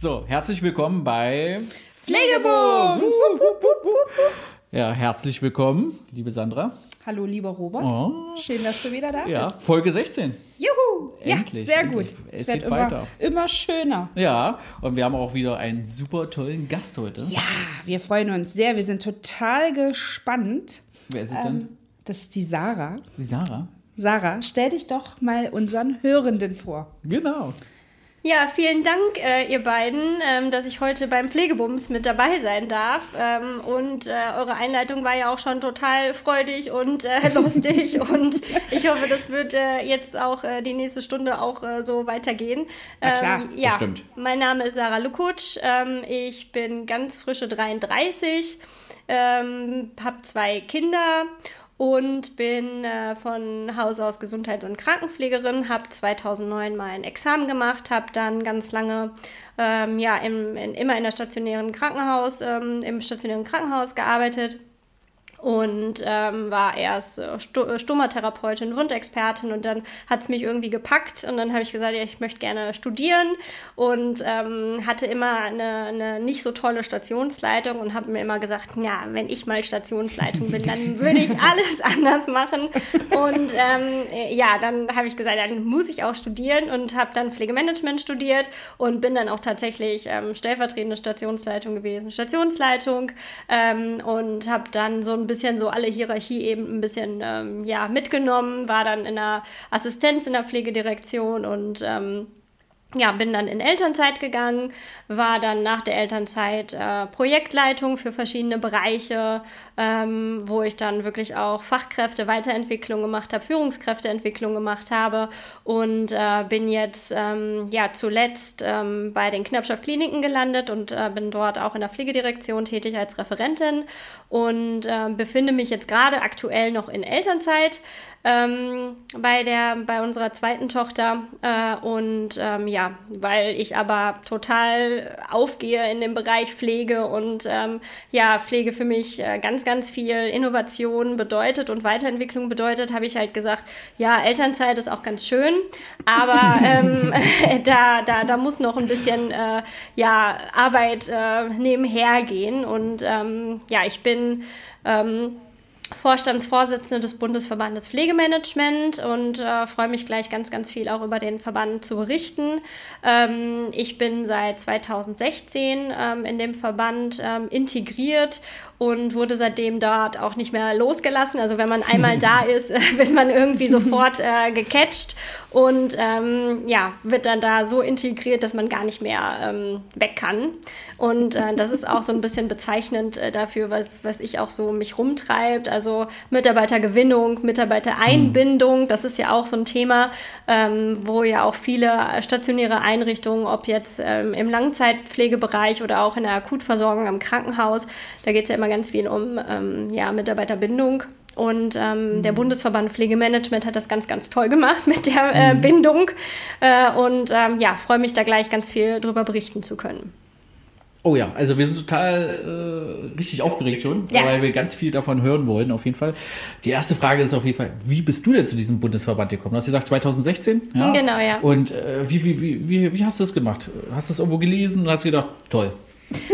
So, herzlich willkommen bei wupp. Ja, herzlich willkommen, liebe Sandra. Hallo, lieber Robert. Oh. Schön, dass du wieder da Ja, bist. Folge 16. Juhu! Endlich, ja, sehr endlich. gut. Es wird geht immer, weiter. immer schöner. Ja, und wir haben auch wieder einen super tollen Gast heute. Ja, wir freuen uns sehr. Wir sind total gespannt. Wer ist es denn? Ähm, das ist die Sarah. Die Sarah. Sarah, stell dich doch mal unseren Hörenden vor. Genau. Ja, vielen Dank, äh, ihr beiden, ähm, dass ich heute beim Pflegebums mit dabei sein darf. Ähm, und äh, eure Einleitung war ja auch schon total freudig und äh, lustig. und ich hoffe, das wird äh, jetzt auch äh, die nächste Stunde auch äh, so weitergehen. Na klar, ähm, ja, bestimmt. mein Name ist Sarah Lukutsch. Ähm, ich bin ganz frische 33, ähm, habe zwei Kinder und bin äh, von Haus aus Gesundheits- und Krankenpflegerin, habe 2009 mein Examen gemacht, habe dann ganz lange ähm, ja, im, in, immer in der stationären Krankenhaus, ähm, im stationären Krankenhaus gearbeitet und ähm, war erst äh, Sto Stomatherapeutin, Wundexpertin und dann hat es mich irgendwie gepackt und dann habe ich gesagt, ja, ich möchte gerne studieren und ähm, hatte immer eine, eine nicht so tolle Stationsleitung und habe mir immer gesagt, ja, wenn ich mal Stationsleitung bin, dann würde ich alles anders machen. Und ähm, äh, ja, dann habe ich gesagt, dann muss ich auch studieren und habe dann Pflegemanagement studiert und bin dann auch tatsächlich ähm, stellvertretende Stationsleitung gewesen, Stationsleitung ähm, und habe dann so ein bisschen so alle Hierarchie eben ein bisschen ähm, ja, mitgenommen, war dann in der Assistenz in der Pflegedirektion und ähm, ja, bin dann in Elternzeit gegangen, war dann nach der Elternzeit äh, Projektleitung für verschiedene Bereiche, ähm, wo ich dann wirklich auch Fachkräfte Weiterentwicklung gemacht habe, Führungskräfteentwicklung gemacht habe und äh, bin jetzt ähm, ja zuletzt ähm, bei den Knappschaft Kliniken gelandet und äh, bin dort auch in der Pflegedirektion tätig als Referentin und äh, befinde mich jetzt gerade aktuell noch in Elternzeit ähm, bei der bei unserer zweiten Tochter äh, und ähm, ja, weil ich aber total aufgehe in dem Bereich Pflege und ähm, ja Pflege für mich äh, ganz ganz viel Innovation bedeutet und Weiterentwicklung bedeutet, habe ich halt gesagt, ja Elternzeit ist auch ganz schön, aber ähm, da da da muss noch ein bisschen äh, ja Arbeit äh, nebenher gehen und ähm, ja ich bin ähm, Vorstandsvorsitzende des Bundesverbandes Pflegemanagement und äh, freue mich gleich ganz, ganz viel auch über den Verband zu berichten. Ähm, ich bin seit 2016 ähm, in dem Verband ähm, integriert und wurde seitdem dort auch nicht mehr losgelassen. Also wenn man einmal da ist, wird man irgendwie sofort äh, gecatcht und ähm, ja, wird dann da so integriert, dass man gar nicht mehr ähm, weg kann. Und äh, das ist auch so ein bisschen bezeichnend äh, dafür, was, was ich auch so mich rumtreibt. Also Mitarbeitergewinnung, Mitarbeitereinbindung, das ist ja auch so ein Thema, ähm, wo ja auch viele stationäre Einrichtungen, ob jetzt ähm, im Langzeitpflegebereich oder auch in der Akutversorgung am Krankenhaus, da geht es ja immer ganz viel um ähm, ja, Mitarbeiterbindung. Und ähm, der Bundesverband Pflegemanagement hat das ganz, ganz toll gemacht mit der äh, Bindung. Äh, und ähm, ja, freue mich da gleich ganz viel drüber berichten zu können. Oh ja, also wir sind total äh, richtig aufgeregt schon, Ja. weil wir ganz viel davon hören wollen, auf jeden Fall. Die erste Frage ist auf jeden Fall, wie bist du denn zu diesem Bundesverband gekommen? Du hast gesagt 2016? Genau, ja. Und äh, wie, wie, wie, wie, wie hast du das gemacht? Hast du das irgendwo gelesen und hast gedacht, toll.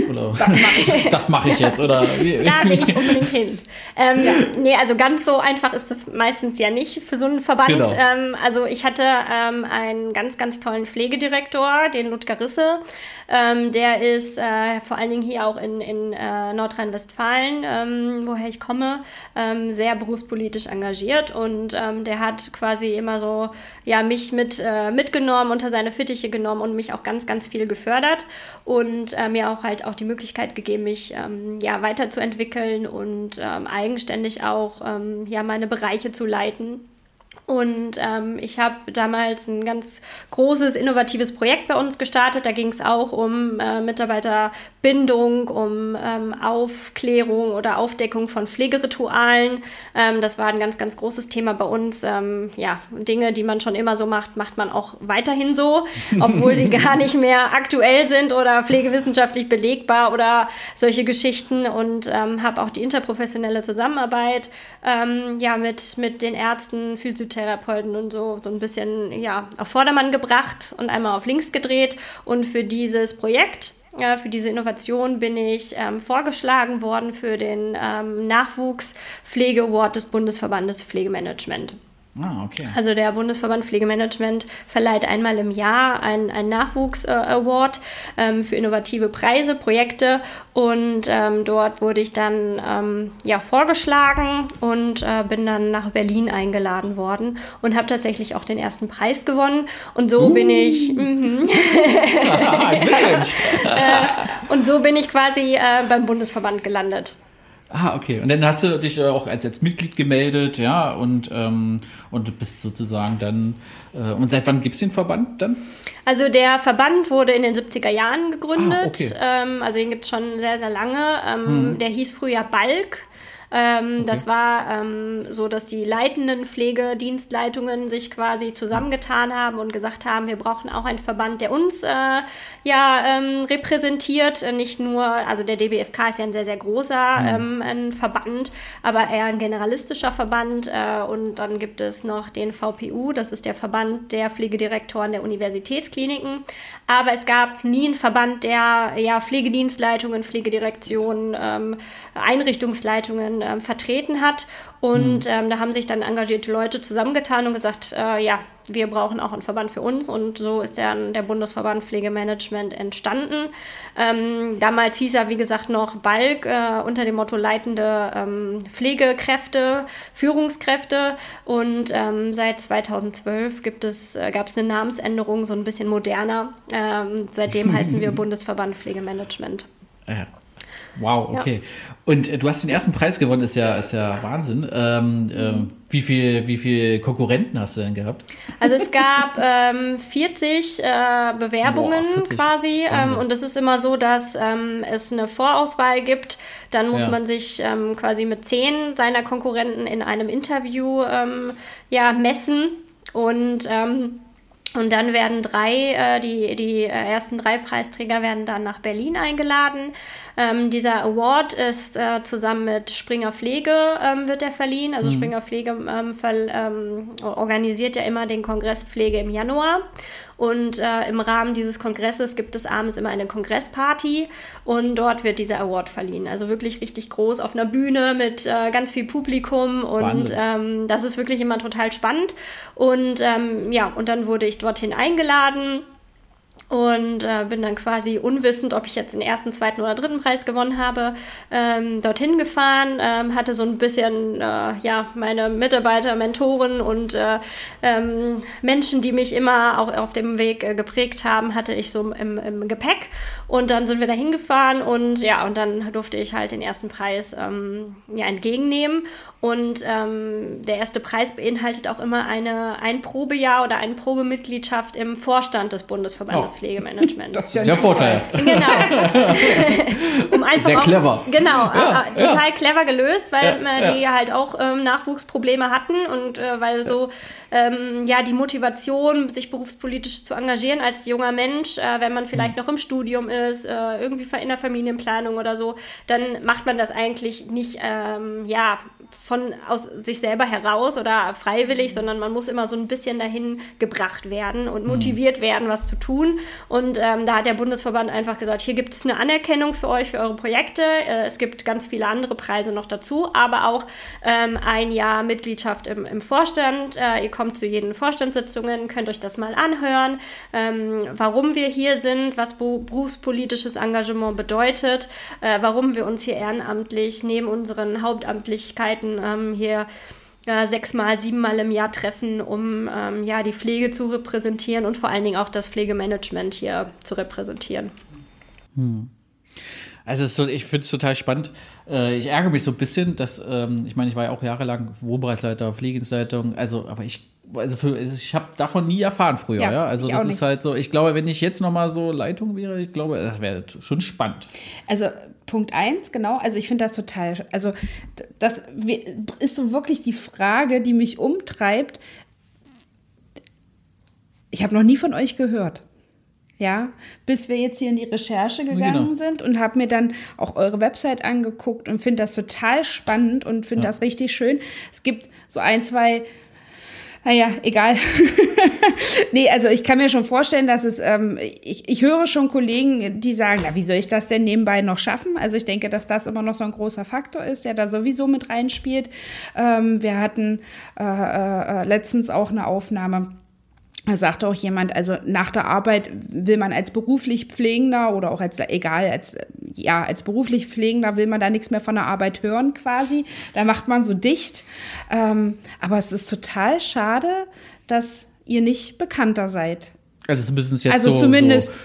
Oder das mache ich. das mache ich jetzt, oder? da will ich unbedingt hin. Ähm, ja. Nee, also ganz so einfach ist das meistens ja nicht für so einen Verband. Genau. Ähm, also ich hatte ähm, einen ganz, ganz tollen Pflegedirektor, den Ludger Risse. Ähm, der ist äh, vor allen Dingen hier auch in, in äh, Nordrhein-Westfalen, ähm, woher ich komme, ähm, sehr berufspolitisch engagiert und der hat quasi immer so, ja, mich mit, äh, mitgenommen, unter seine Fittiche genommen und mich auch ganz, ganz viel gefördert und äh, mir auch halt auch die Möglichkeit gegeben, mich ähm, ja, weiterzuentwickeln und ähm, eigenständig auch ähm, ja, meine Bereiche zu leiten. Und ähm, ich habe damals ein ganz großes, innovatives Projekt bei uns gestartet. Da ging es auch um äh, Mitarbeiterbindung, um ähm, Aufklärung oder Aufdeckung von Pflegeritualen. Ähm, das war ein ganz, ganz großes Thema bei uns. Ähm, ja, Dinge, die man schon immer so macht, macht man auch weiterhin so, obwohl die gar nicht mehr aktuell sind oder pflegewissenschaftlich belegbar oder solche Geschichten. Und ähm, habe auch die interprofessionelle Zusammenarbeit ähm, ja, mit, mit den Ärzten, Physiotherapeuten, und so, so ein bisschen ja, auf Vordermann gebracht und einmal auf links gedreht. Und für dieses Projekt äh, für diese Innovation bin ich ähm, vorgeschlagen worden für den ähm, Nachwuchspflege-Award des Bundesverbandes Pflegemanagement. Ah, okay. Also der Bundesverband Pflegemanagement verleiht einmal im Jahr einen, Nachwuchs-Award ähm, für innovative Preise, Projekte und ähm, dort wurde ich dann ähm, ja, vorgeschlagen und äh, bin dann nach Berlin eingeladen worden und habe tatsächlich auch den ersten Preis gewonnen und so uh. bin ich mm, äh, und so bin ich quasi äh, beim Bundesverband gelandet. Ah, okay. Und dann hast du dich auch als, als Mitglied gemeldet, ja, und, ähm, und bist sozusagen dann. Äh, und seit wann gibt es den Verband dann? Also der Verband wurde in den 70er Jahren gegründet. Ah, okay. ähm, also den gibt es schon sehr, sehr lange. Ähm, hm. Der hieß früher Balk. Ähm, okay. Das war ähm, so, dass die leitenden Pflegedienstleitungen sich quasi zusammengetan haben und gesagt haben, wir brauchen auch einen Verband, der uns äh, ja ähm, repräsentiert. Nicht nur, also der DBFK ist ja ein sehr, sehr großer mhm. ein Verband, aber eher ein generalistischer Verband. Äh, und dann gibt es noch den VPU, das ist der Verband der Pflegedirektoren der Universitätskliniken. Aber es gab nie einen Verband, der ja Pflegedienstleitungen, Pflegedirektionen, ähm, Einrichtungsleitungen ähm, vertreten hat. Und mhm. ähm, da haben sich dann engagierte Leute zusammengetan und gesagt, äh, ja, wir brauchen auch einen Verband für uns. Und so ist dann der Bundesverband Pflegemanagement entstanden. Ähm, damals hieß er, wie gesagt, noch Balk äh, unter dem Motto leitende ähm, Pflegekräfte, Führungskräfte. Und ähm, seit 2012 gibt es, äh, gab es eine Namensänderung, so ein bisschen moderner. Ähm, seitdem heißen wir Bundesverband Pflegemanagement. Ja. Wow, okay. Ja. Und äh, du hast den ersten Preis gewonnen, ist ja, ist ja Wahnsinn. Ähm, äh, wie viel, wie viel Konkurrenten hast du denn gehabt? Also es gab ähm, 40 äh, Bewerbungen Boah, 40. quasi. Ähm, und es ist immer so, dass ähm, es eine Vorauswahl gibt. Dann muss ja. man sich ähm, quasi mit zehn seiner Konkurrenten in einem Interview ähm, ja, messen. Und ähm, und dann werden drei, äh, die, die äh, ersten drei Preisträger werden dann nach Berlin eingeladen. Ähm, dieser Award ist äh, zusammen mit Springer Pflege ähm, wird er verliehen. Also mhm. Springer Pflege ähm, ähm, organisiert ja immer den Kongress Pflege im Januar. Und äh, im Rahmen dieses Kongresses gibt es abends immer eine Kongressparty und dort wird dieser Award verliehen. Also wirklich richtig groß auf einer Bühne mit äh, ganz viel Publikum und ähm, das ist wirklich immer total spannend. Und ähm, ja, und dann wurde ich dorthin eingeladen und äh, bin dann quasi unwissend, ob ich jetzt den ersten, zweiten oder dritten Preis gewonnen habe, ähm, dorthin gefahren, ähm, hatte so ein bisschen äh, ja meine Mitarbeiter, Mentoren und äh, ähm, Menschen, die mich immer auch auf dem Weg äh, geprägt haben, hatte ich so im, im, Gepäck. Und dann sind wir da hingefahren und ja und dann durfte ich halt den ersten Preis ähm, ja entgegennehmen und ähm, der erste Preis beinhaltet auch immer eine ein Probejahr oder eine Probemitgliedschaft im Vorstand des Bundesverbandes oh. Pflegemanagement. Das ist ja vorteilhaft. Genau. um Sehr clever. Auch, genau, ja, äh, total ja. clever gelöst, weil ja, äh, die halt auch ähm, Nachwuchsprobleme hatten und äh, weil so ähm, ja die Motivation, sich berufspolitisch zu engagieren als junger Mensch, äh, wenn man vielleicht mhm. noch im Studium ist, äh, irgendwie in der Familienplanung oder so, dann macht man das eigentlich nicht, ähm, ja, von aus sich selber heraus oder freiwillig, sondern man muss immer so ein bisschen dahin gebracht werden und motiviert werden, was zu tun. Und ähm, da hat der Bundesverband einfach gesagt, hier gibt es eine Anerkennung für euch, für eure Projekte. Äh, es gibt ganz viele andere Preise noch dazu, aber auch ähm, ein Jahr Mitgliedschaft im, im Vorstand. Äh, ihr kommt zu jeden Vorstandssitzungen, könnt euch das mal anhören, ähm, warum wir hier sind, was berufspolitisches Engagement bedeutet, äh, warum wir uns hier ehrenamtlich neben unseren Hauptamtlichkeiten ähm, hier äh, sechsmal, siebenmal im Jahr treffen, um ähm, ja, die Pflege zu repräsentieren und vor allen Dingen auch das Pflegemanagement hier zu repräsentieren. Hm. Also so, ich finde es total spannend. Äh, ich ärgere mich so ein bisschen, dass, ähm, ich meine, ich war ja auch jahrelang Wohnbereichsleiter, Pflegedienstleitung, also, aber ich also, für, also ich habe davon nie erfahren früher, ja. ja? Also das ist halt so, ich glaube, wenn ich jetzt nochmal so Leitung wäre, ich glaube, das wäre schon spannend. Also Punkt eins, genau. Also ich finde das total, also das ist so wirklich die Frage, die mich umtreibt. Ich habe noch nie von euch gehört. Ja, bis wir jetzt hier in die Recherche gegangen genau. sind und habe mir dann auch eure Website angeguckt und finde das total spannend und finde ja. das richtig schön. Es gibt so ein, zwei naja, egal. nee, also ich kann mir schon vorstellen, dass es, ähm, ich, ich höre schon Kollegen, die sagen, na, wie soll ich das denn nebenbei noch schaffen? Also ich denke, dass das immer noch so ein großer Faktor ist, der da sowieso mit reinspielt. Ähm, wir hatten äh, äh, letztens auch eine Aufnahme da sagte auch jemand, also nach der Arbeit will man als beruflich Pflegender oder auch als, egal, als, ja, als beruflich Pflegender will man da nichts mehr von der Arbeit hören quasi. Da macht man so dicht. Ähm, aber es ist total schade, dass ihr nicht bekannter seid. Also müssen es jetzt also so, zumindest so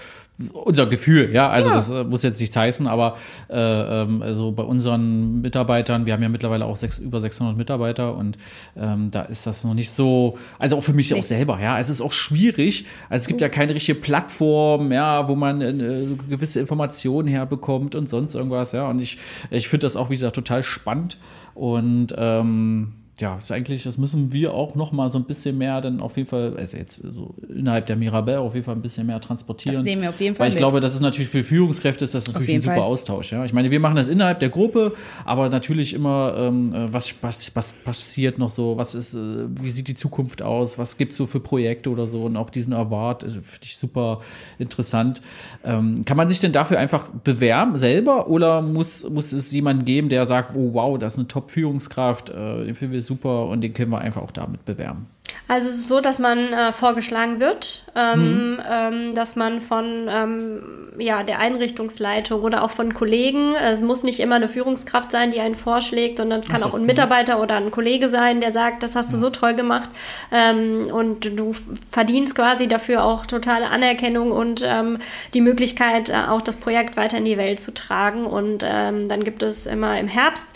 unser Gefühl, ja, also ja. das äh, muss jetzt nichts heißen, aber äh, ähm, also bei unseren Mitarbeitern, wir haben ja mittlerweile auch sechs, über 600 Mitarbeiter und ähm, da ist das noch nicht so, also auch für mich auch selber, ja, es ist auch schwierig, also es gibt ja keine richtige Plattform, ja, wo man äh, so gewisse Informationen herbekommt und sonst irgendwas, ja, und ich, ich finde das auch, wie gesagt, total spannend und ähm, ja, ist eigentlich, das müssen wir auch noch mal so ein bisschen mehr dann auf jeden Fall, also jetzt so innerhalb der Mirabelle auf jeden Fall ein bisschen mehr transportieren. Das nehmen wir auf jeden Fall Weil ich mit. glaube, das ist natürlich für Führungskräfte ist das natürlich ein super Fall. Austausch. Ja? Ich meine, wir machen das innerhalb der Gruppe, aber natürlich immer, ähm, äh, was, was, was passiert noch so, was ist, äh, wie sieht die Zukunft aus, was gibt es so für Projekte oder so und auch diesen Award, also, finde ich super interessant. Ähm, kann man sich denn dafür einfach bewerben selber oder muss, muss es jemanden geben, der sagt, oh wow, das ist eine Top-Führungskraft, äh, den finden wir super und den können wir einfach auch damit bewerben. Also es ist so, dass man äh, vorgeschlagen wird, ähm, mhm. ähm, dass man von ähm, ja, der Einrichtungsleitung oder auch von Kollegen, es muss nicht immer eine Führungskraft sein, die einen vorschlägt, sondern es kann so, auch ein Mitarbeiter oder ein Kollege sein, der sagt, das hast du ja. so toll gemacht ähm, und du verdienst quasi dafür auch totale Anerkennung und ähm, die Möglichkeit, äh, auch das Projekt weiter in die Welt zu tragen. Und ähm, dann gibt es immer im Herbst,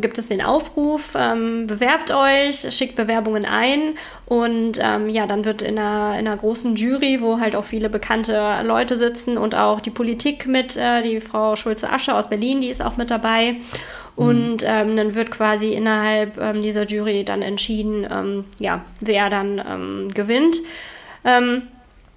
gibt es den Aufruf, bewerbt euch, schickt Bewerbungen ein und ähm, ja, dann wird in einer, in einer großen Jury, wo halt auch viele bekannte Leute sitzen und auch die Politik mit, äh, die Frau Schulze-Asche aus Berlin, die ist auch mit dabei. Und ähm, dann wird quasi innerhalb ähm, dieser Jury dann entschieden, ähm, ja, wer dann ähm, gewinnt.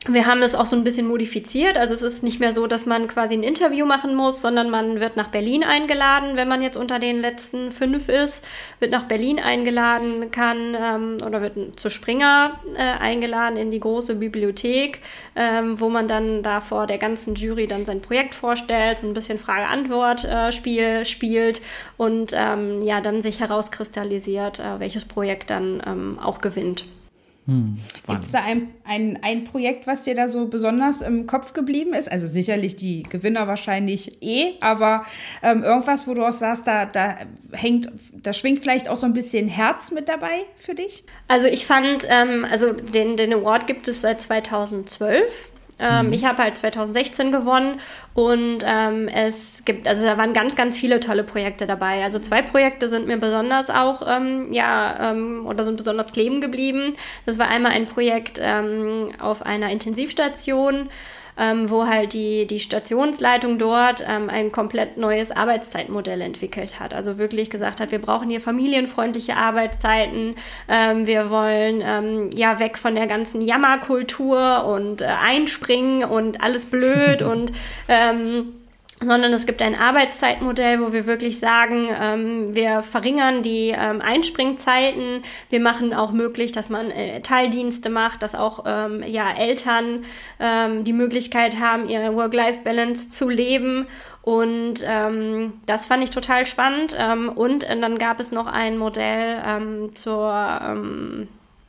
Wir haben es auch so ein bisschen modifiziert. Also es ist nicht mehr so, dass man quasi ein Interview machen muss, sondern man wird nach Berlin eingeladen, wenn man jetzt unter den letzten fünf ist, wird nach Berlin eingeladen kann ähm, oder wird zu Springer äh, eingeladen in die große Bibliothek, ähm, wo man dann da vor der ganzen Jury dann sein Projekt vorstellt, so ein bisschen Frage-Antwort-Spiel äh, spielt und ähm, ja dann sich herauskristallisiert, äh, welches Projekt dann ähm, auch gewinnt. Hm, Gibt es da ein, ein, ein Projekt, was dir da so besonders im Kopf geblieben ist? Also sicherlich die Gewinner wahrscheinlich eh, aber ähm, irgendwas, wo du auch sagst, da, da hängt, da schwingt vielleicht auch so ein bisschen Herz mit dabei für dich? Also ich fand, ähm, also den, den Award gibt es seit 2012 ähm, mhm. Ich habe halt 2016 gewonnen und ähm, es gibt, also da waren ganz, ganz viele tolle Projekte dabei. Also zwei Projekte sind mir besonders auch, ähm, ja, ähm, oder sind besonders kleben geblieben. Das war einmal ein Projekt ähm, auf einer Intensivstation ähm, wo halt die, die Stationsleitung dort ähm, ein komplett neues Arbeitszeitmodell entwickelt hat. Also wirklich gesagt hat, wir brauchen hier familienfreundliche Arbeitszeiten, ähm, wir wollen ähm, ja weg von der ganzen Jammerkultur und äh, einspringen und alles blöd und ähm, sondern es gibt ein Arbeitszeitmodell, wo wir wirklich sagen, ähm, wir verringern die ähm, Einspringzeiten, wir machen auch möglich, dass man äh, Teildienste macht, dass auch ähm, ja, Eltern ähm, die Möglichkeit haben, ihre Work-Life-Balance zu leben. Und ähm, das fand ich total spannend. Ähm, und äh, dann gab es noch ein Modell zur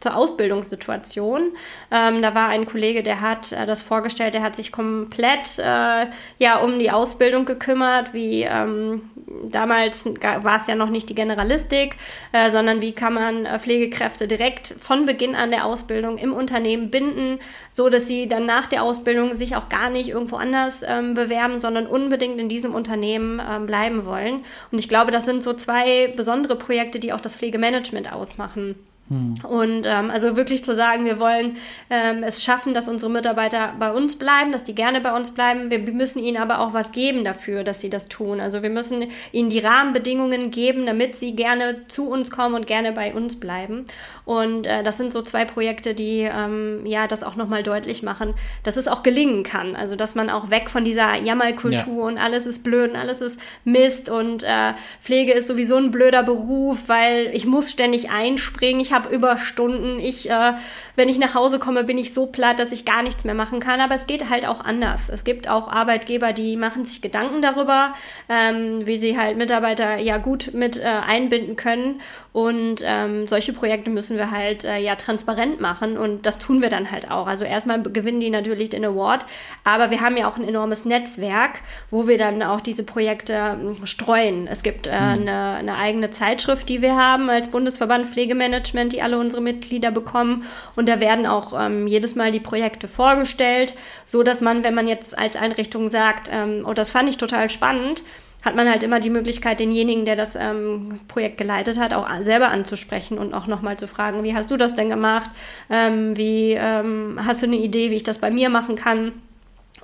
zur Ausbildungssituation. Ähm, da war ein Kollege, der hat äh, das vorgestellt, der hat sich komplett äh, ja, um die Ausbildung gekümmert, wie ähm, damals war es ja noch nicht die Generalistik, äh, sondern wie kann man äh, Pflegekräfte direkt von Beginn an der Ausbildung im Unternehmen binden, so dass sie dann nach der Ausbildung sich auch gar nicht irgendwo anders ähm, bewerben, sondern unbedingt in diesem Unternehmen ähm, bleiben wollen. Und ich glaube, das sind so zwei besondere Projekte, die auch das Pflegemanagement ausmachen. Hm. Und ähm, also wirklich zu sagen, wir wollen ähm, es schaffen, dass unsere Mitarbeiter bei uns bleiben, dass die gerne bei uns bleiben. Wir müssen ihnen aber auch was geben dafür, dass sie das tun. Also wir müssen ihnen die Rahmenbedingungen geben, damit sie gerne zu uns kommen und gerne bei uns bleiben. Und äh, das sind so zwei Projekte, die ähm, ja das auch nochmal deutlich machen, dass es auch gelingen kann. Also dass man auch weg von dieser Jammerkultur ja. und alles ist blöd und alles ist Mist und äh, Pflege ist sowieso ein blöder Beruf, weil ich muss ständig einspringen. Ich habe Überstunden. Ich, äh, wenn ich nach Hause komme, bin ich so platt, dass ich gar nichts mehr machen kann. Aber es geht halt auch anders. Es gibt auch Arbeitgeber, die machen sich Gedanken darüber, ähm, wie sie halt Mitarbeiter ja gut mit äh, einbinden können. Und ähm, solche Projekte müssen wir halt äh, ja transparent machen und das tun wir dann halt auch. Also erstmal gewinnen die natürlich den Award, aber wir haben ja auch ein enormes Netzwerk, wo wir dann auch diese Projekte äh, streuen. Es gibt äh, mhm. eine, eine eigene Zeitschrift, die wir haben als Bundesverband Pflegemanagement Content, die alle unsere Mitglieder bekommen. Und da werden auch ähm, jedes Mal die Projekte vorgestellt, so dass man, wenn man jetzt als Einrichtung sagt, ähm, oh, das fand ich total spannend, hat man halt immer die Möglichkeit, denjenigen, der das ähm, Projekt geleitet hat, auch selber anzusprechen und auch nochmal zu fragen, wie hast du das denn gemacht? Ähm, wie ähm, hast du eine Idee, wie ich das bei mir machen kann?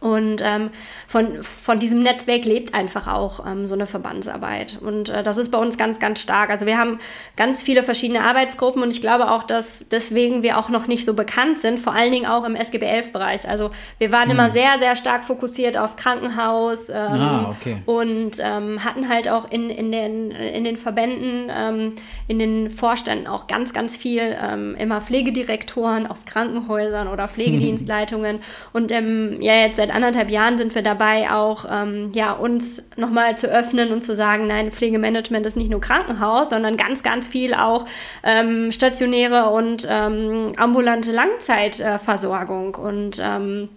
Und ähm, von, von diesem Netzwerk lebt einfach auch ähm, so eine Verbandsarbeit. Und äh, das ist bei uns ganz, ganz stark. Also wir haben ganz viele verschiedene Arbeitsgruppen und ich glaube auch, dass deswegen wir auch noch nicht so bekannt sind, vor allen Dingen auch im SGB-11-Bereich. Also wir waren hm. immer sehr, sehr stark fokussiert auf Krankenhaus ähm, ah, okay. und ähm, hatten halt auch in, in, den, in den Verbänden, ähm, in den Vorständen auch ganz, ganz viel ähm, immer Pflegedirektoren aus Krankenhäusern oder Pflegedienstleitungen. und ja, jetzt seit seit anderthalb Jahren sind wir dabei, auch ähm, ja, uns nochmal zu öffnen und zu sagen, nein, Pflegemanagement ist nicht nur Krankenhaus, sondern ganz, ganz viel auch ähm, stationäre und ähm, ambulante Langzeitversorgung. und ähm,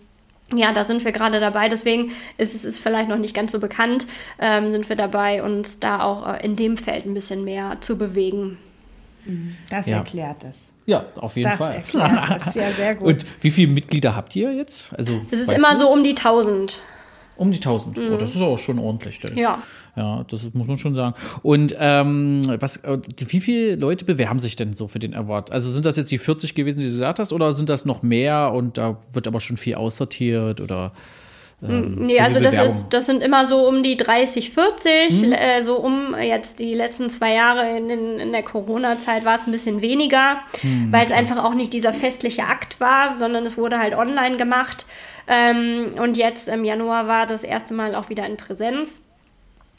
ja, da sind wir gerade dabei. Deswegen ist es ist vielleicht noch nicht ganz so bekannt, ähm, sind wir dabei, uns da auch äh, in dem Feld ein bisschen mehr zu bewegen. Das ja. erklärt es. Ja, auf jeden das Fall. Erklärt das ja sehr gut. Und wie viele Mitglieder habt ihr jetzt? Also, es ist immer so um die 1000. Um die 1000. Mhm. Oh, das ist auch schon ordentlich. Denn. Ja. Ja, das muss man schon sagen. Und ähm, was, äh, wie viele Leute bewerben sich denn so für den Award? Also sind das jetzt die 40 gewesen, die du gesagt hast, oder sind das noch mehr und da wird aber schon viel aussortiert oder? Ähm, nee, also das, ist, das sind immer so um die 30, 40. Mhm. Äh, so um jetzt die letzten zwei Jahre in, den, in der Corona-Zeit war es ein bisschen weniger, mhm. weil es einfach auch nicht dieser festliche Akt war, sondern es wurde halt online gemacht. Ähm, und jetzt im Januar war das erste Mal auch wieder in Präsenz.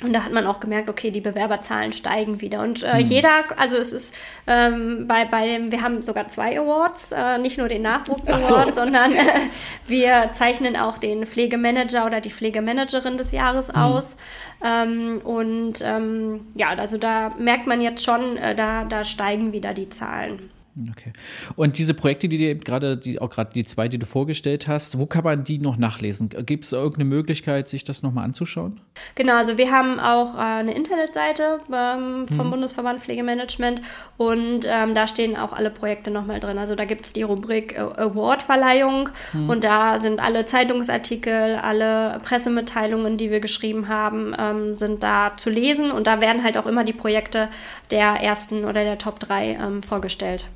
Und da hat man auch gemerkt, okay, die Bewerberzahlen steigen wieder. Und äh, hm. jeder, also es ist ähm, bei, bei dem, wir haben sogar zwei Awards, äh, nicht nur den Nachwuchs-Award, so. sondern äh, wir zeichnen auch den Pflegemanager oder die Pflegemanagerin des Jahres hm. aus. Ähm, und ähm, ja, also da merkt man jetzt schon, äh, da, da steigen wieder die Zahlen. Okay. Und diese Projekte, die dir gerade, die, auch gerade die zwei, die du vorgestellt hast, wo kann man die noch nachlesen? Gibt es irgendeine Möglichkeit, sich das nochmal anzuschauen? Genau, also wir haben auch äh, eine Internetseite ähm, vom mhm. Bundesverband Pflegemanagement und ähm, da stehen auch alle Projekte nochmal drin. Also da gibt es die Rubrik Award-Verleihung mhm. und da sind alle Zeitungsartikel, alle Pressemitteilungen, die wir geschrieben haben, ähm, sind da zu lesen und da werden halt auch immer die Projekte der ersten oder der Top 3 ähm, vorgestellt.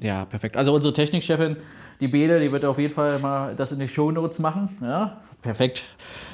Ja, perfekt. Also unsere Technikchefin, die Bede, die wird auf jeden Fall mal das in die Shownotes machen. Ja, perfekt.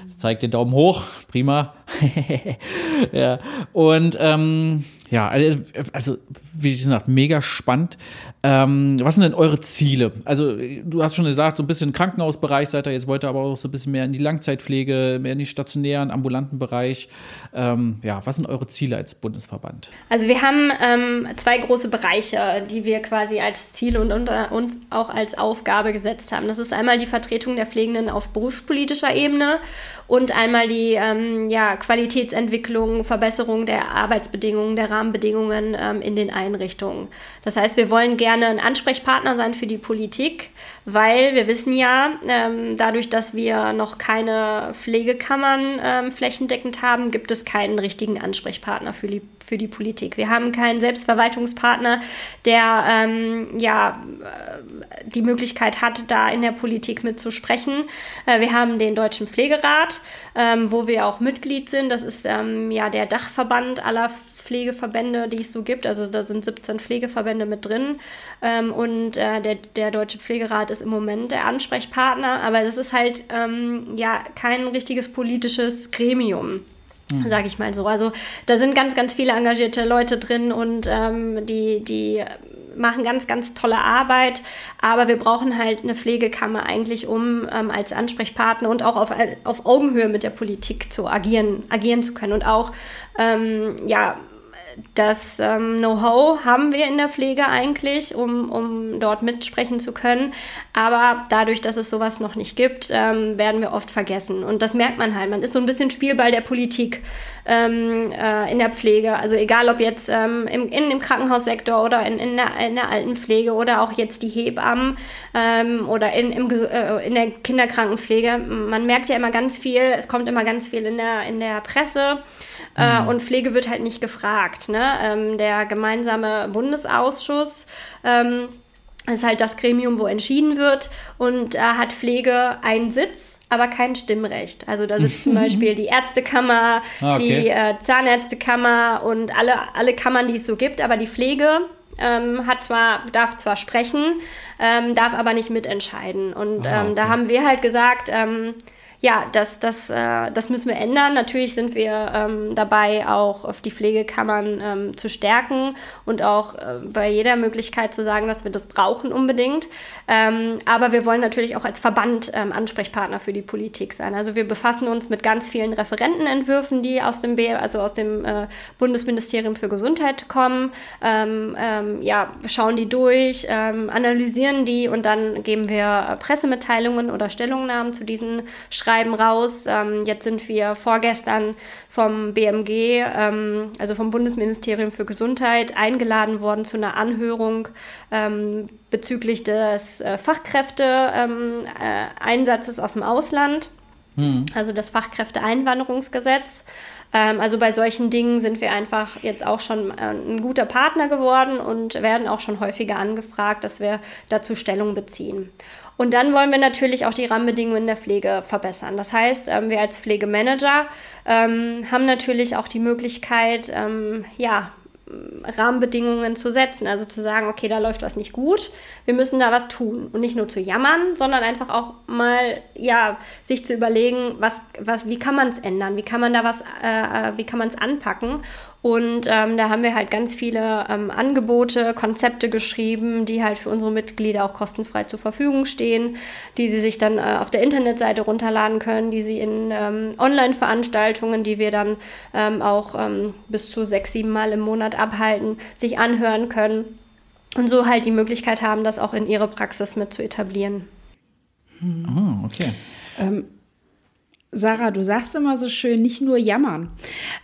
Zeigt den Daumen hoch. Prima. ja. Und ähm, Ja, also, also wie gesagt, mega spannend. Ähm, was sind denn eure Ziele? Also, du hast schon gesagt, so ein bisschen Krankenhausbereich seid ihr, jetzt wollt ihr aber auch so ein bisschen mehr in die Langzeitpflege, mehr in die stationären, ambulanten Bereich. Ähm, ja, was sind eure Ziele als Bundesverband? Also, wir haben ähm, zwei große Bereiche, die wir quasi als Ziele und unter uns auch als Aufgabe gesetzt haben. Das ist einmal die Vertretung der Pflegenden auf berufspolitischer Ebene und einmal die ähm, ja, Qualitätsentwicklung, Verbesserung der Arbeitsbedingungen, der Rahmenbedingungen ähm, in den Einrichtungen. Das heißt, wir wollen gerne ein Ansprechpartner sein für die Politik, weil wir wissen ja, ähm, dadurch, dass wir noch keine Pflegekammern ähm, flächendeckend haben, gibt es keinen richtigen Ansprechpartner für die, für die Politik. Wir haben keinen Selbstverwaltungspartner, der ähm, ja äh, die Möglichkeit hat, da in der Politik mitzusprechen. Äh, wir haben den Deutschen Pflegerat, ähm, wo wir auch Mitglied sind. Das ist ähm, ja der Dachverband aller Pflegeverbände, die es so gibt. Also da sind 17 Pflegeverbände mit drin. Ähm, und äh, der, der Deutsche Pflegerat ist im Moment der Ansprechpartner. Aber das ist halt ähm, ja kein richtiges politisches Gremium. Mhm. Sage ich mal so. Also da sind ganz, ganz viele engagierte Leute drin und ähm, die, die machen ganz, ganz tolle Arbeit, aber wir brauchen halt eine Pflegekammer eigentlich, um ähm, als Ansprechpartner und auch auf, auf Augenhöhe mit der Politik zu agieren, agieren zu können und auch ähm, ja das ähm, Know-how haben wir in der Pflege eigentlich, um, um dort mitsprechen zu können. Aber dadurch, dass es sowas noch nicht gibt, ähm, werden wir oft vergessen. Und das merkt man halt. Man ist so ein bisschen Spielball der Politik ähm, äh, in der Pflege. Also egal, ob jetzt ähm, im, in, im Krankenhaussektor oder in, in, der, in der Altenpflege oder auch jetzt die Hebammen ähm, oder in, im, äh, in der Kinderkrankenpflege. Man merkt ja immer ganz viel, es kommt immer ganz viel in der, in der Presse. Äh, mhm. und Pflege wird halt nicht gefragt. Ne? Ähm, der gemeinsame Bundesausschuss ähm, ist halt das Gremium, wo entschieden wird und da hat Pflege einen Sitz, aber kein Stimmrecht. Also da sitzt zum Beispiel die Ärztekammer, ah, okay. die äh, Zahnärztekammer und alle, alle Kammern, die es so gibt, aber die Pflege ähm, hat zwar, darf zwar sprechen, ähm, darf aber nicht mitentscheiden. Und ah, ähm, okay. da haben wir halt gesagt, ähm, ja, das, das, äh, das müssen wir ändern. Natürlich sind wir ähm, dabei, auch auf die Pflegekammern ähm, zu stärken und auch äh, bei jeder Möglichkeit zu sagen, dass wir das brauchen unbedingt. Ähm, aber wir wollen natürlich auch als Verband ähm, Ansprechpartner für die Politik sein. Also wir befassen uns mit ganz vielen Referentenentwürfen, die aus dem, B also aus dem äh, Bundesministerium für Gesundheit kommen. Ähm, ähm, ja, schauen die durch, analysieren die und dann geben wir Pressemitteilungen oder Stellungnahmen zu diesen Schreiben Schreiben raus. Ähm, jetzt sind wir vorgestern vom BMG, ähm, also vom Bundesministerium für Gesundheit, eingeladen worden zu einer Anhörung ähm, bezüglich des äh, Fachkräfteeinsatzes ähm, äh, aus dem Ausland. Hm. Also das Fachkräfteeinwanderungsgesetz. Ähm, also bei solchen Dingen sind wir einfach jetzt auch schon äh, ein guter Partner geworden und werden auch schon häufiger angefragt, dass wir dazu Stellung beziehen. Und dann wollen wir natürlich auch die Rahmenbedingungen der Pflege verbessern. Das heißt, ähm, wir als Pflegemanager ähm, haben natürlich auch die Möglichkeit, ähm, ja, Rahmenbedingungen zu setzen. Also zu sagen, okay, da läuft was nicht gut, wir müssen da was tun. Und nicht nur zu jammern, sondern einfach auch mal, ja, sich zu überlegen, was, was, wie kann man es ändern, wie kann man da was, äh, äh wie kann man es anpacken und ähm, da haben wir halt ganz viele ähm, Angebote, Konzepte geschrieben, die halt für unsere Mitglieder auch kostenfrei zur Verfügung stehen, die sie sich dann äh, auf der Internetseite runterladen können, die sie in ähm, Online-Veranstaltungen, die wir dann ähm, auch ähm, bis zu sechs, sieben Mal im Monat abhalten, sich anhören können und so halt die Möglichkeit haben, das auch in ihre Praxis mit zu etablieren. Oh, okay. Sarah, du sagst immer so schön, nicht nur jammern.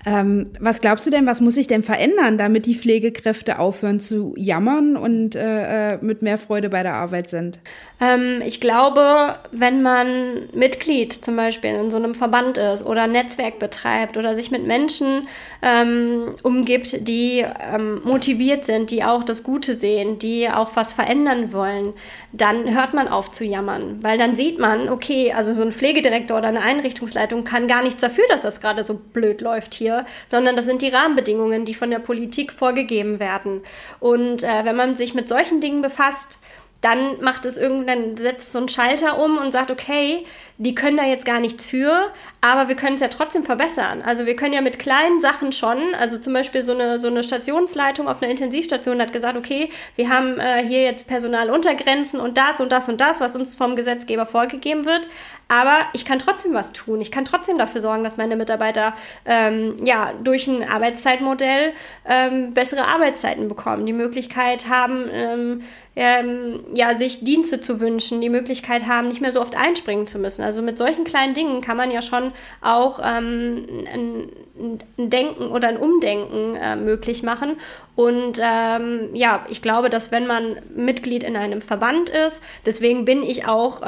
Ähm, was glaubst du denn, was muss sich denn verändern, damit die Pflegekräfte aufhören zu jammern und äh, äh mit mehr Freude bei der Arbeit sind? Ähm, ich glaube, wenn man Mitglied zum Beispiel in so einem Verband ist oder ein Netzwerk betreibt oder sich mit Menschen ähm, umgibt, die ähm, motiviert sind, die auch das Gute sehen, die auch was verändern wollen, dann hört man auf zu jammern, weil dann sieht man, okay, also so ein Pflegedirektor oder eine Einrichtungsleitung kann gar nichts dafür, dass das gerade so blöd läuft hier, sondern das sind die Rahmenbedingungen, die von der Politik vorgegeben werden. Und äh, wenn man sich mit solchen Dingen befasst, dann macht es irgendwann, setzt so ein Schalter um und sagt, okay, die können da jetzt gar nichts für, aber wir können es ja trotzdem verbessern. Also wir können ja mit kleinen Sachen schon, also zum Beispiel so eine, so eine Stationsleitung auf einer Intensivstation hat gesagt, okay, wir haben äh, hier jetzt Personaluntergrenzen und das und das und das, was uns vom Gesetzgeber vorgegeben wird, aber ich kann trotzdem was tun. Ich kann trotzdem dafür sorgen, dass meine Mitarbeiter ähm, ja durch ein Arbeitszeitmodell ähm, bessere Arbeitszeiten bekommen, die Möglichkeit haben, ähm, ähm, ja, sich Dienste zu wünschen, die Möglichkeit haben, nicht mehr so oft einspringen zu müssen. Also mit solchen kleinen Dingen kann man ja schon auch ähm, ein, ein, Denken oder ein Umdenken äh, möglich machen. Und ähm, ja, ich glaube, dass wenn man Mitglied in einem Verband ist, deswegen bin ich auch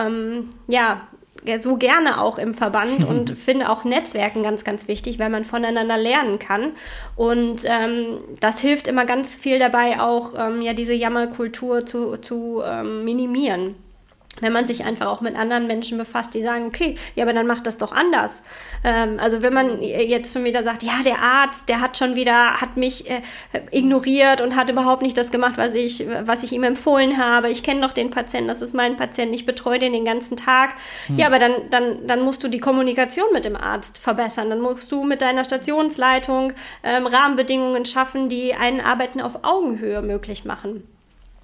ja so gerne auch im Verband und finde auch Netzwerken ganz, ganz wichtig, weil man voneinander lernen kann. Und ähm, das hilft immer ganz viel dabei, auch ähm, ja diese Jammerkultur zu, zu ähm, minimieren wenn man sich einfach auch mit anderen Menschen befasst, die sagen, okay, ja, aber dann macht das doch anders. Ähm, also wenn man jetzt schon wieder sagt, ja, der Arzt, der hat schon wieder, hat mich äh, ignoriert und hat überhaupt nicht das gemacht, was ich, was ich ihm empfohlen habe. Ich kenne doch den Patienten, das ist mein Patient, ich betreue den den ganzen Tag. Hm. Ja, aber dann, dann, dann musst du die Kommunikation mit dem Arzt verbessern. Dann musst du mit deiner Stationsleitung ähm, Rahmenbedingungen schaffen, die ein Arbeiten auf Augenhöhe möglich machen.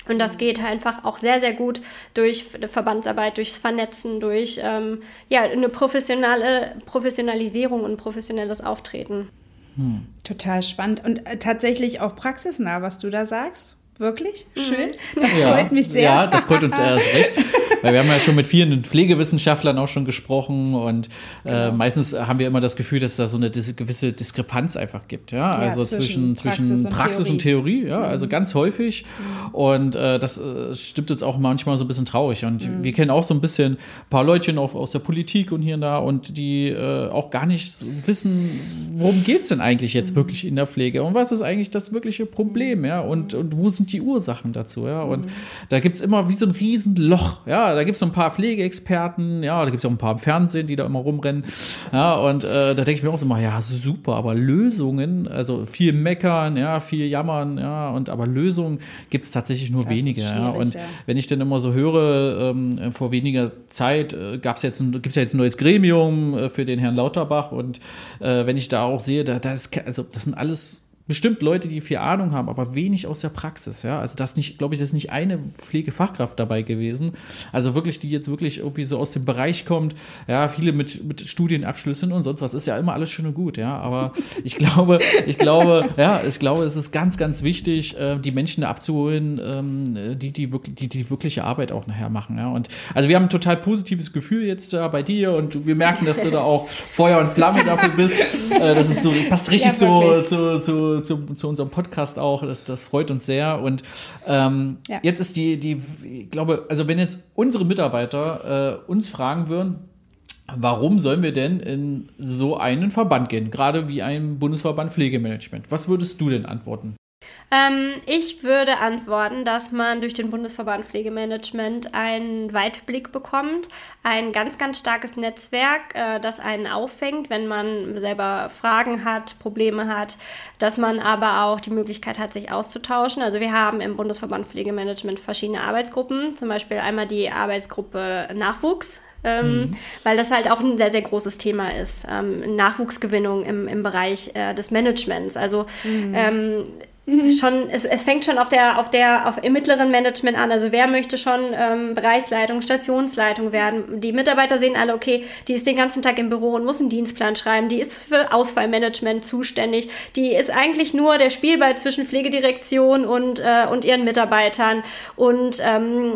Und das geht einfach auch sehr, sehr gut durch Verbandsarbeit, durchs Vernetzen, durch ähm, ja, eine professionelle Professionalisierung und professionelles Auftreten. Hm. Total spannend und äh, tatsächlich auch praxisnah, was du da sagst. Wirklich mhm. schön. Das ja, freut mich sehr. Ja, das freut uns erst recht. Weil wir haben ja schon mit vielen Pflegewissenschaftlern auch schon gesprochen und äh, genau. meistens haben wir immer das Gefühl, dass da so eine dis gewisse Diskrepanz einfach gibt. Ja, ja also zwischen, zwischen Praxis, und, Praxis Theorie. und Theorie. Ja, mhm. also ganz häufig. Mhm. Und äh, das äh, stimmt uns auch manchmal so ein bisschen traurig. Und mhm. wir kennen auch so ein bisschen ein paar Leutchen auch aus der Politik und hier und da und die äh, auch gar nicht wissen, worum geht es denn eigentlich jetzt mhm. wirklich in der Pflege und was ist eigentlich das wirkliche Problem, ja, und, und wo sind die Ursachen dazu, ja. Und mhm. da gibt es immer wie so ein Riesenloch, ja. Da gibt es so ein paar Pflegeexperten, ja, da gibt es auch ein paar im Fernsehen, die da immer rumrennen. Ja, und äh, da denke ich mir auch so mal, ja, super, aber Lösungen, also viel meckern, ja, viel jammern, ja, und aber Lösungen gibt es tatsächlich nur das wenige. Ja. Und ja. wenn ich dann immer so höre, ähm, vor weniger Zeit äh, jetzt gibt es ja jetzt ein neues Gremium äh, für den Herrn Lauterbach und äh, wenn ich da auch sehe, da, da ist, also das sind alles bestimmt Leute, die viel Ahnung haben, aber wenig aus der Praxis, ja. Also das nicht, glaube ich, das ist nicht eine Pflegefachkraft dabei gewesen. Also wirklich, die jetzt wirklich irgendwie so aus dem Bereich kommt, ja, viele mit, mit Studienabschlüssen und sonst was, ist ja immer alles schön und gut, ja. Aber ich glaube, ich glaube, ja, ich glaube, es ist ganz, ganz wichtig, äh, die Menschen abzuholen, ähm, die, die wirklich, die, die wirkliche Arbeit auch nachher machen, ja. Und also wir haben ein total positives Gefühl jetzt da bei dir und wir merken, dass du da auch Feuer und Flamme dafür bist. Äh, das ist so, passt richtig ja, zu, zu, zu zu, zu unserem Podcast auch. Das, das freut uns sehr. Und ähm, ja. jetzt ist die, die, ich glaube, also wenn jetzt unsere Mitarbeiter äh, uns fragen würden, warum sollen wir denn in so einen Verband gehen, gerade wie ein Bundesverband Pflegemanagement? Was würdest du denn antworten? Ähm, ich würde antworten, dass man durch den Bundesverband Pflegemanagement einen Weitblick bekommt, ein ganz, ganz starkes Netzwerk, äh, das einen auffängt, wenn man selber Fragen hat, Probleme hat, dass man aber auch die Möglichkeit hat, sich auszutauschen. Also wir haben im Bundesverband Pflegemanagement verschiedene Arbeitsgruppen, zum Beispiel einmal die Arbeitsgruppe Nachwuchs, ähm, mhm. weil das halt auch ein sehr, sehr großes Thema ist. Ähm, Nachwuchsgewinnung im, im Bereich äh, des Managements. Also mhm. ähm, Mhm. Schon, es, es fängt schon auf der, auf der, auf im mittleren Management an. Also wer möchte schon ähm, Bereichsleitung, Stationsleitung werden? Die Mitarbeiter sehen alle, okay, die ist den ganzen Tag im Büro und muss einen Dienstplan schreiben, die ist für Ausfallmanagement zuständig, die ist eigentlich nur der Spielball zwischen Pflegedirektion und, äh, und ihren Mitarbeitern. Und ähm,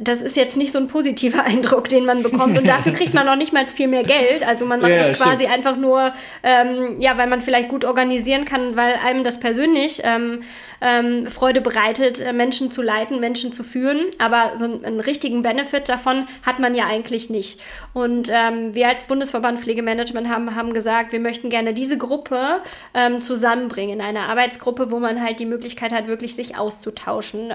das ist jetzt nicht so ein positiver Eindruck, den man bekommt. Und dafür kriegt man noch nicht mal viel mehr Geld. Also man macht ja, das quasi stimmt. einfach nur, ähm, ja, weil man vielleicht gut organisieren kann, weil einem das persönlich ähm, ähm, Freude bereitet, äh, Menschen zu leiten, Menschen zu führen. Aber so einen, einen richtigen Benefit davon hat man ja eigentlich nicht. Und ähm, wir als Bundesverband Pflegemanagement haben, haben gesagt, wir möchten gerne diese Gruppe ähm, zusammenbringen in einer Arbeitsgruppe, wo man halt die Möglichkeit hat, wirklich sich auszutauschen.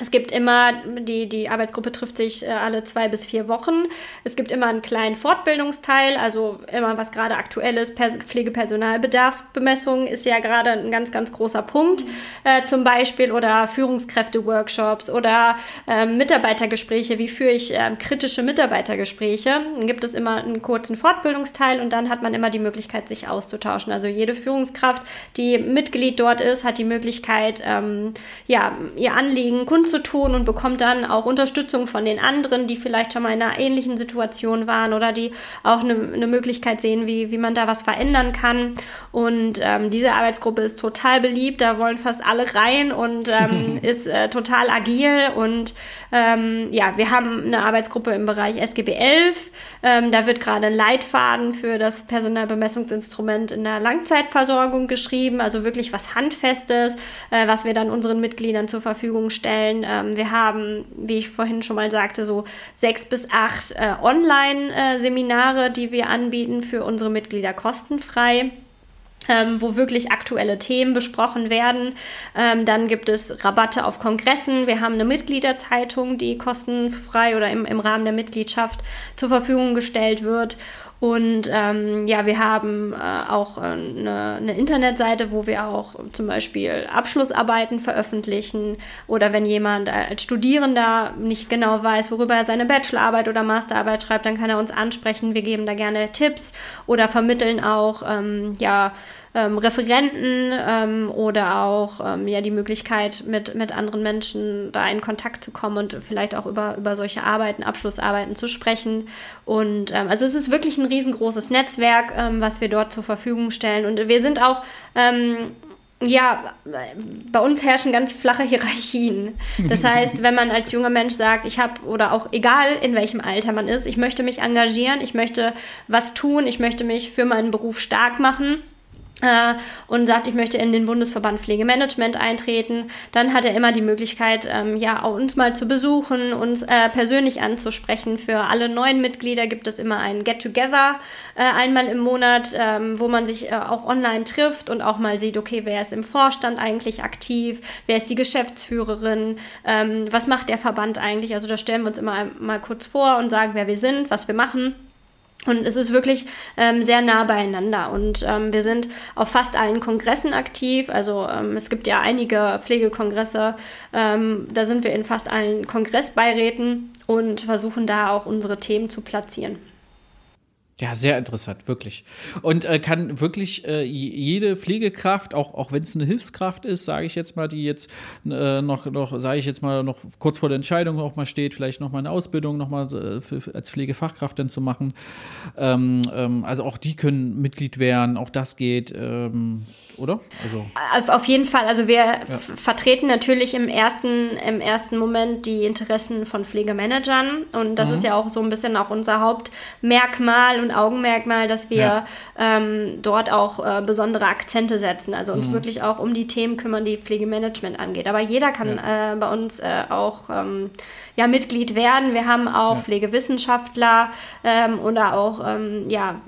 Es gibt immer, die, die Arbeitsgruppe trifft sich äh, alle zwei bis vier Wochen. Es gibt immer einen kleinen Fortbildungsteil, also immer was gerade aktuell ist. Pflegepersonalbedarfsbemessung ist ja gerade ein ganz, ganz großer Punkt äh, zum Beispiel oder Führungskräfte-Workshops oder äh, Mitarbeitergespräche. Wie führe ich äh, kritische Mitarbeitergespräche? Dann gibt es immer einen kurzen Fortbildungsteil und dann hat man immer die Möglichkeit, sich auszutauschen. Also jede Führungskraft, die Mitglied dort ist, hat die Möglichkeit, ähm, ja, ihr Anliegen, Kunden kundzutun und bekommt dann auch Unterstützung von den anderen, die vielleicht schon mal in einer ähnlichen Situation waren oder die auch eine, eine Möglichkeit sehen, wie, wie man da was verändern kann. Und ähm, diese Arbeitsgruppe ist total beliebt, da wollen fast alle rein und ähm, ist äh, total agil. Und ähm, ja, wir haben eine Arbeitsgruppe im Bereich SGB 11. Ähm, da wird gerade ein Leitfaden für das Personalbemessungsinstrument in der Langzeitversorgung geschrieben, also wirklich was Handfestes, äh, was wir dann unseren Mitgliedern zur Verfügung stellen stellen. Ähm, wir haben, wie ich vorhin schon mal sagte, so sechs bis acht äh, Online-Seminare, die wir anbieten für unsere Mitglieder kostenfrei. Ähm, wo wirklich aktuelle Themen besprochen werden. Ähm, dann gibt es Rabatte auf Kongressen. Wir haben eine Mitgliederzeitung, die kostenfrei oder im, im Rahmen der Mitgliedschaft zur Verfügung gestellt wird. Und ähm, ja, wir haben äh, auch eine, eine, Internetseite, wo wir auch zum Beispiel Abschlussarbeiten veröffentlichen oder wenn jemand als Studierender nicht genau weiß, worüber er seine Bachelorarbeit oder Masterarbeit schreibt, dann kann er uns ansprechen. Wir geben da gerne Tipps oder vermitteln auch ähm, ja ähm, Referenten ähm, oder auch ähm, ja die Möglichkeit, mit, mit anderen Menschen da in Kontakt zu kommen und vielleicht auch über, über solche Arbeiten, Abschlussarbeiten zu sprechen. Und ähm, also es ist wirklich ein riesengroßes Netzwerk, ähm, was wir dort zur Verfügung stellen. Und wir sind auch ähm, ja, bei uns herrschen ganz flache Hierarchien. Das heißt, wenn man als junger Mensch sagt, ich habe, oder auch egal in welchem Alter man ist, ich möchte mich engagieren, ich möchte was tun, ich möchte mich für meinen Beruf stark machen, und sagt, ich möchte in den Bundesverband Pflegemanagement eintreten, dann hat er immer die Möglichkeit, ähm, ja, uns mal zu besuchen, uns äh, persönlich anzusprechen. Für alle neuen Mitglieder gibt es immer ein Get-Together äh, einmal im Monat, ähm, wo man sich äh, auch online trifft und auch mal sieht, okay, wer ist im Vorstand eigentlich aktiv, wer ist die Geschäftsführerin, ähm, was macht der Verband eigentlich. Also da stellen wir uns immer mal kurz vor und sagen, wer wir sind, was wir machen. Und es ist wirklich ähm, sehr nah beieinander. Und ähm, wir sind auf fast allen Kongressen aktiv. Also ähm, es gibt ja einige Pflegekongresse. Ähm, da sind wir in fast allen Kongressbeiräten und versuchen da auch unsere Themen zu platzieren. Ja, sehr interessant, wirklich. Und äh, kann wirklich äh, jede Pflegekraft, auch, auch wenn es eine Hilfskraft ist, sage ich jetzt mal, die jetzt äh, noch, noch sage ich jetzt mal, noch kurz vor der Entscheidung auch mal steht, vielleicht noch mal eine Ausbildung noch mal äh, als Pflegefachkraft dann zu machen. Ähm, ähm, also auch die können Mitglied werden, auch das geht. Ähm, oder? Also. also auf jeden Fall. Also wir ja. vertreten natürlich im ersten, im ersten Moment die Interessen von Pflegemanagern. Und das mhm. ist ja auch so ein bisschen auch unser Hauptmerkmal und Augenmerkmal, dass wir ja. ähm, dort auch äh, besondere Akzente setzen. Also uns mhm. wirklich auch um die Themen kümmern, die Pflegemanagement angeht. Aber jeder kann ja. äh, bei uns äh, auch ähm, ja, Mitglied werden. Wir haben auch ja. Pflegewissenschaftler ähm, oder auch ähm, ja,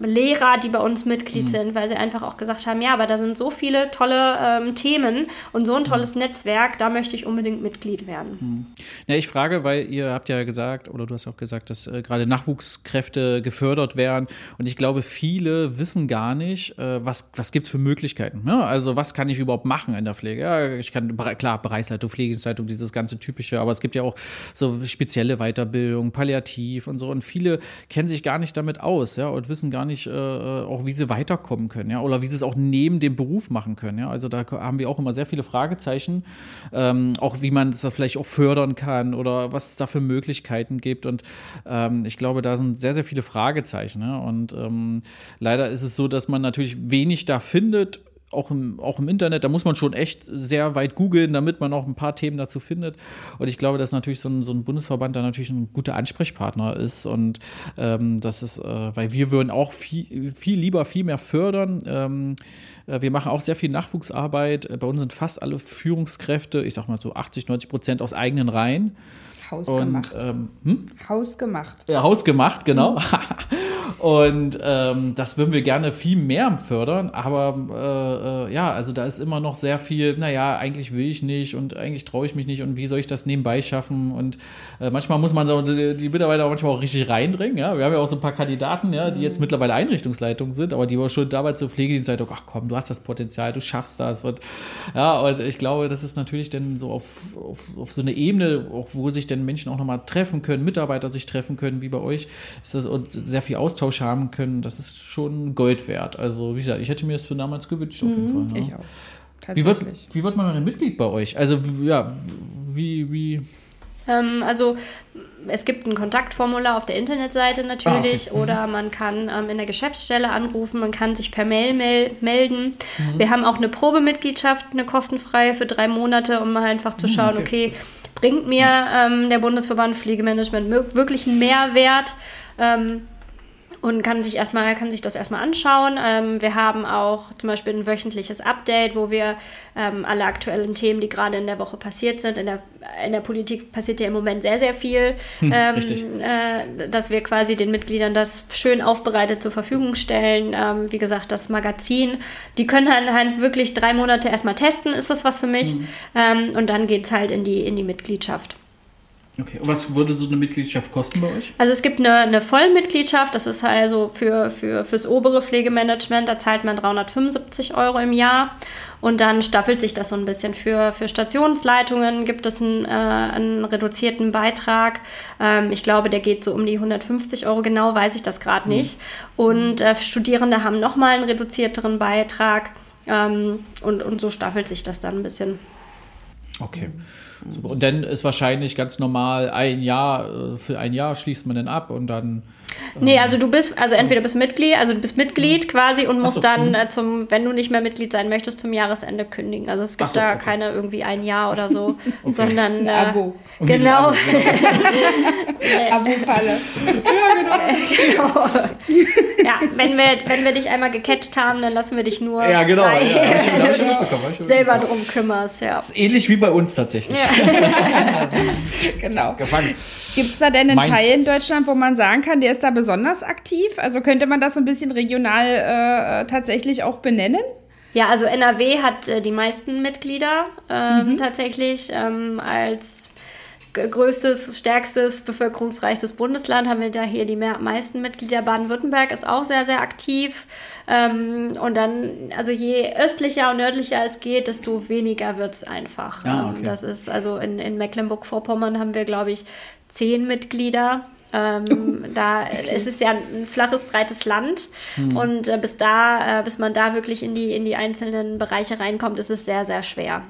Lehrer, die bei uns Mitglied mhm. sind, weil sie einfach auch gesagt haben, ja, aber da sind so viele tolle ähm, Themen und so ein tolles mhm. Netzwerk, da möchte ich unbedingt Mitglied werden. Mhm. Ja, ich frage, weil ihr habt ja gesagt, oder du hast auch gesagt, dass äh, gerade Nachwuchskräfte gefördert werden und ich glaube, viele wissen gar nicht, äh, was, was gibt es für Möglichkeiten. Ne? Also was kann ich überhaupt machen in der Pflege? Ja, ich kann, klar, Bereichsleitung, Pflegedienstzeitung, dieses ganze Typische, aber es gibt ja auch so spezielle Weiterbildung, Palliativ und so. Und viele kennen sich gar nicht damit aus, ja, und wissen gar nicht äh, auch, wie sie weiterkommen können, ja, oder wie sie es auch neben dem Beruf machen können, ja. Also da haben wir auch immer sehr viele Fragezeichen, ähm, auch wie man es vielleicht auch fördern kann oder was es da für Möglichkeiten gibt. Und ähm, ich glaube, da sind sehr, sehr viele Fragezeichen. Ja? Und ähm, leider ist es so, dass man natürlich wenig da findet auch im, auch im Internet, da muss man schon echt sehr weit googeln, damit man auch ein paar Themen dazu findet. Und ich glaube, dass natürlich so ein, so ein Bundesverband da natürlich ein guter Ansprechpartner ist. Und ähm, das ist, äh, weil wir würden auch viel, viel lieber, viel mehr fördern. Ähm, äh, wir machen auch sehr viel Nachwuchsarbeit. Bei uns sind fast alle Führungskräfte, ich sag mal so 80, 90 Prozent aus eigenen Reihen. Hausgemacht. Und, ähm, hm? Hausgemacht. Ja, hausgemacht, genau. und ähm, das würden wir gerne viel mehr fördern, aber äh, äh, ja, also da ist immer noch sehr viel, naja, eigentlich will ich nicht und eigentlich traue ich mich nicht und wie soll ich das nebenbei schaffen und äh, manchmal muss man so die, die, Mitarbeiter auch manchmal auch richtig reindringen, ja. Wir haben ja auch so ein paar Kandidaten, ja, die jetzt mittlerweile Einrichtungsleitungen sind, aber die war schon damals zur Pflegedienstzeitung, ach komm, du hast das Potenzial, du schaffst das und ja, und ich glaube, das ist natürlich dann so auf, auf, auf so eine Ebene, auch wo sich dann Menschen auch nochmal treffen können, Mitarbeiter sich treffen können, wie bei euch, ist das, und sehr viel Austausch haben können, das ist schon Gold wert. Also, wie gesagt, ich hätte mir das für damals gewünscht, auf jeden Mhm, Fall. Ja. Ich auch. Wie wird, wie wird man ein Mitglied bei euch? Also, ja, wie, wie, Ähm, also es gibt ein Kontaktformular auf der Internetseite natürlich Ah, okay. oder man kann ähm, in der Geschäftsstelle anrufen, man kann sich per Mail mel melden. Wir haben auch eine Probemitgliedschaft, eine kostenfreie für drei Monate, um mal einfach zu schauen, okay, bringt mir ähm, der Bundesverband Pflegemanagement wirklich einen Mehrwert? Ähm, und kann sich erstmal kann sich das erstmal anschauen. Ähm, wir haben auch zum Beispiel ein wöchentliches Update, wo wir ähm, alle aktuellen Themen, die gerade in der Woche passiert sind, in der, in der Politik passiert ja im Moment sehr, sehr viel, ähm, richtig. äh, dass wir quasi den Mitgliedern das schön aufbereitet zur Verfügung stellen. Ähm, wie gesagt, das Magazin, die können dann halt wirklich drei Monate erstmal testen, ist das was für mich? Ähm, und dann geht es halt in die, in die Mitgliedschaft. Okay. Und was würde so eine Mitgliedschaft kosten bei euch? Also es gibt eine, eine Vollmitgliedschaft, das ist also für, für, fürs obere Pflegemanagement, da zahlt man 375 Euro im Jahr und dann staffelt sich das so ein bisschen. Für, für Stationsleitungen gibt es einen, äh, einen reduzierten Beitrag. Ähm, ich glaube, der geht so um die 150 Euro, genau weiß ich das gerade nicht. Und äh, Studierende haben nochmal einen reduzierteren Beitrag ähm, und, und so staffelt sich das dann ein bisschen. Okay. Und dann ist wahrscheinlich ganz normal ein Jahr, äh, für ein Jahr schließt man dann ab und dann. Nee, also du bist, also entweder bist Mitglied, also du bist Mitglied quasi und musst so, dann mhm. äh, zum, wenn du nicht mehr Mitglied sein möchtest, zum Jahresende kündigen. Also es gibt so, da okay. keine irgendwie ein Jahr oder so, sondern Ein äh, Abo. Genau. Abo-Falle. genau. ja, wenn wir, wenn wir dich einmal gecatcht haben, dann lassen wir dich nur Ja, genau. frei, Ja, hab ich hab ich schon schon selber drum kümmerst, ja. Ähnlich wie bei uns tatsächlich. Genau. Gefangen. Gibt es da denn einen Mainz. Teil in Deutschland, wo man sagen kann, der ist da besonders aktiv? Also könnte man das so ein bisschen regional äh, tatsächlich auch benennen? Ja, also NRW hat äh, die meisten Mitglieder ähm, Mhm. tatsächlich. Ähm, als größtes, stärkstes, bevölkerungsreichstes Bundesland haben wir da hier die mehr, meisten Mitglieder. Baden-Württemberg ist auch sehr, sehr aktiv. Ähm, und dann, also je östlicher und nördlicher es geht, desto weniger wird es einfach. Ah, Ähm, okay. Das ist, also in, in Mecklenburg-Vorpommern haben wir, glaube ich, zehn Mitglieder. Ähm, da es ist ja ein flaches, breites Land und äh, bis da, äh, bis man da wirklich in die, in die einzelnen Bereiche reinkommt, ist es sehr, sehr schwer.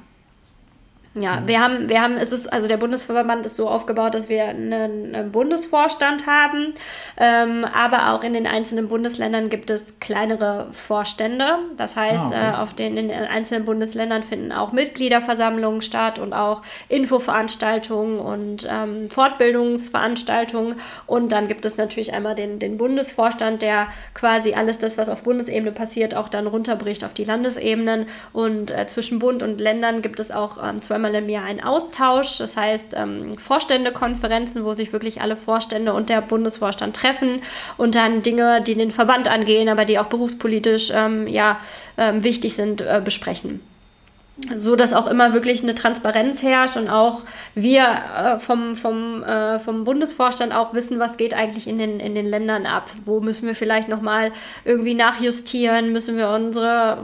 Ja, wir haben, wir haben, es ist, also der Bundesverband ist so aufgebaut, dass wir einen, einen Bundesvorstand haben, ähm, aber auch in den einzelnen Bundesländern gibt es kleinere Vorstände. Das heißt, Ah, okay. äh, auf den, in den einzelnen Bundesländern finden auch Mitgliederversammlungen statt und auch Infoveranstaltungen und ähm, Fortbildungsveranstaltungen. Und dann gibt es natürlich einmal den, den Bundesvorstand, der quasi alles das, was auf Bundesebene passiert, auch dann runterbricht auf die Landesebenen. Und äh, zwischen Bund und Ländern gibt es auch ähm, zweimal im Jahr einen Austausch. Das heißt, ähm, Vorständekonferenzen, wo sich wirklich alle Vorstände und der Bundesvorstand treffen und dann Dinge, die den Verband angehen, aber die auch berufspolitisch ähm, ja, ähm, wichtig sind, äh, besprechen so dass auch immer wirklich eine Transparenz herrscht und auch wir äh, vom, vom, äh, vom Bundesvorstand auch wissen, was geht eigentlich in den, in den Ländern ab. Wo müssen wir vielleicht nochmal irgendwie nachjustieren, müssen wir unsere,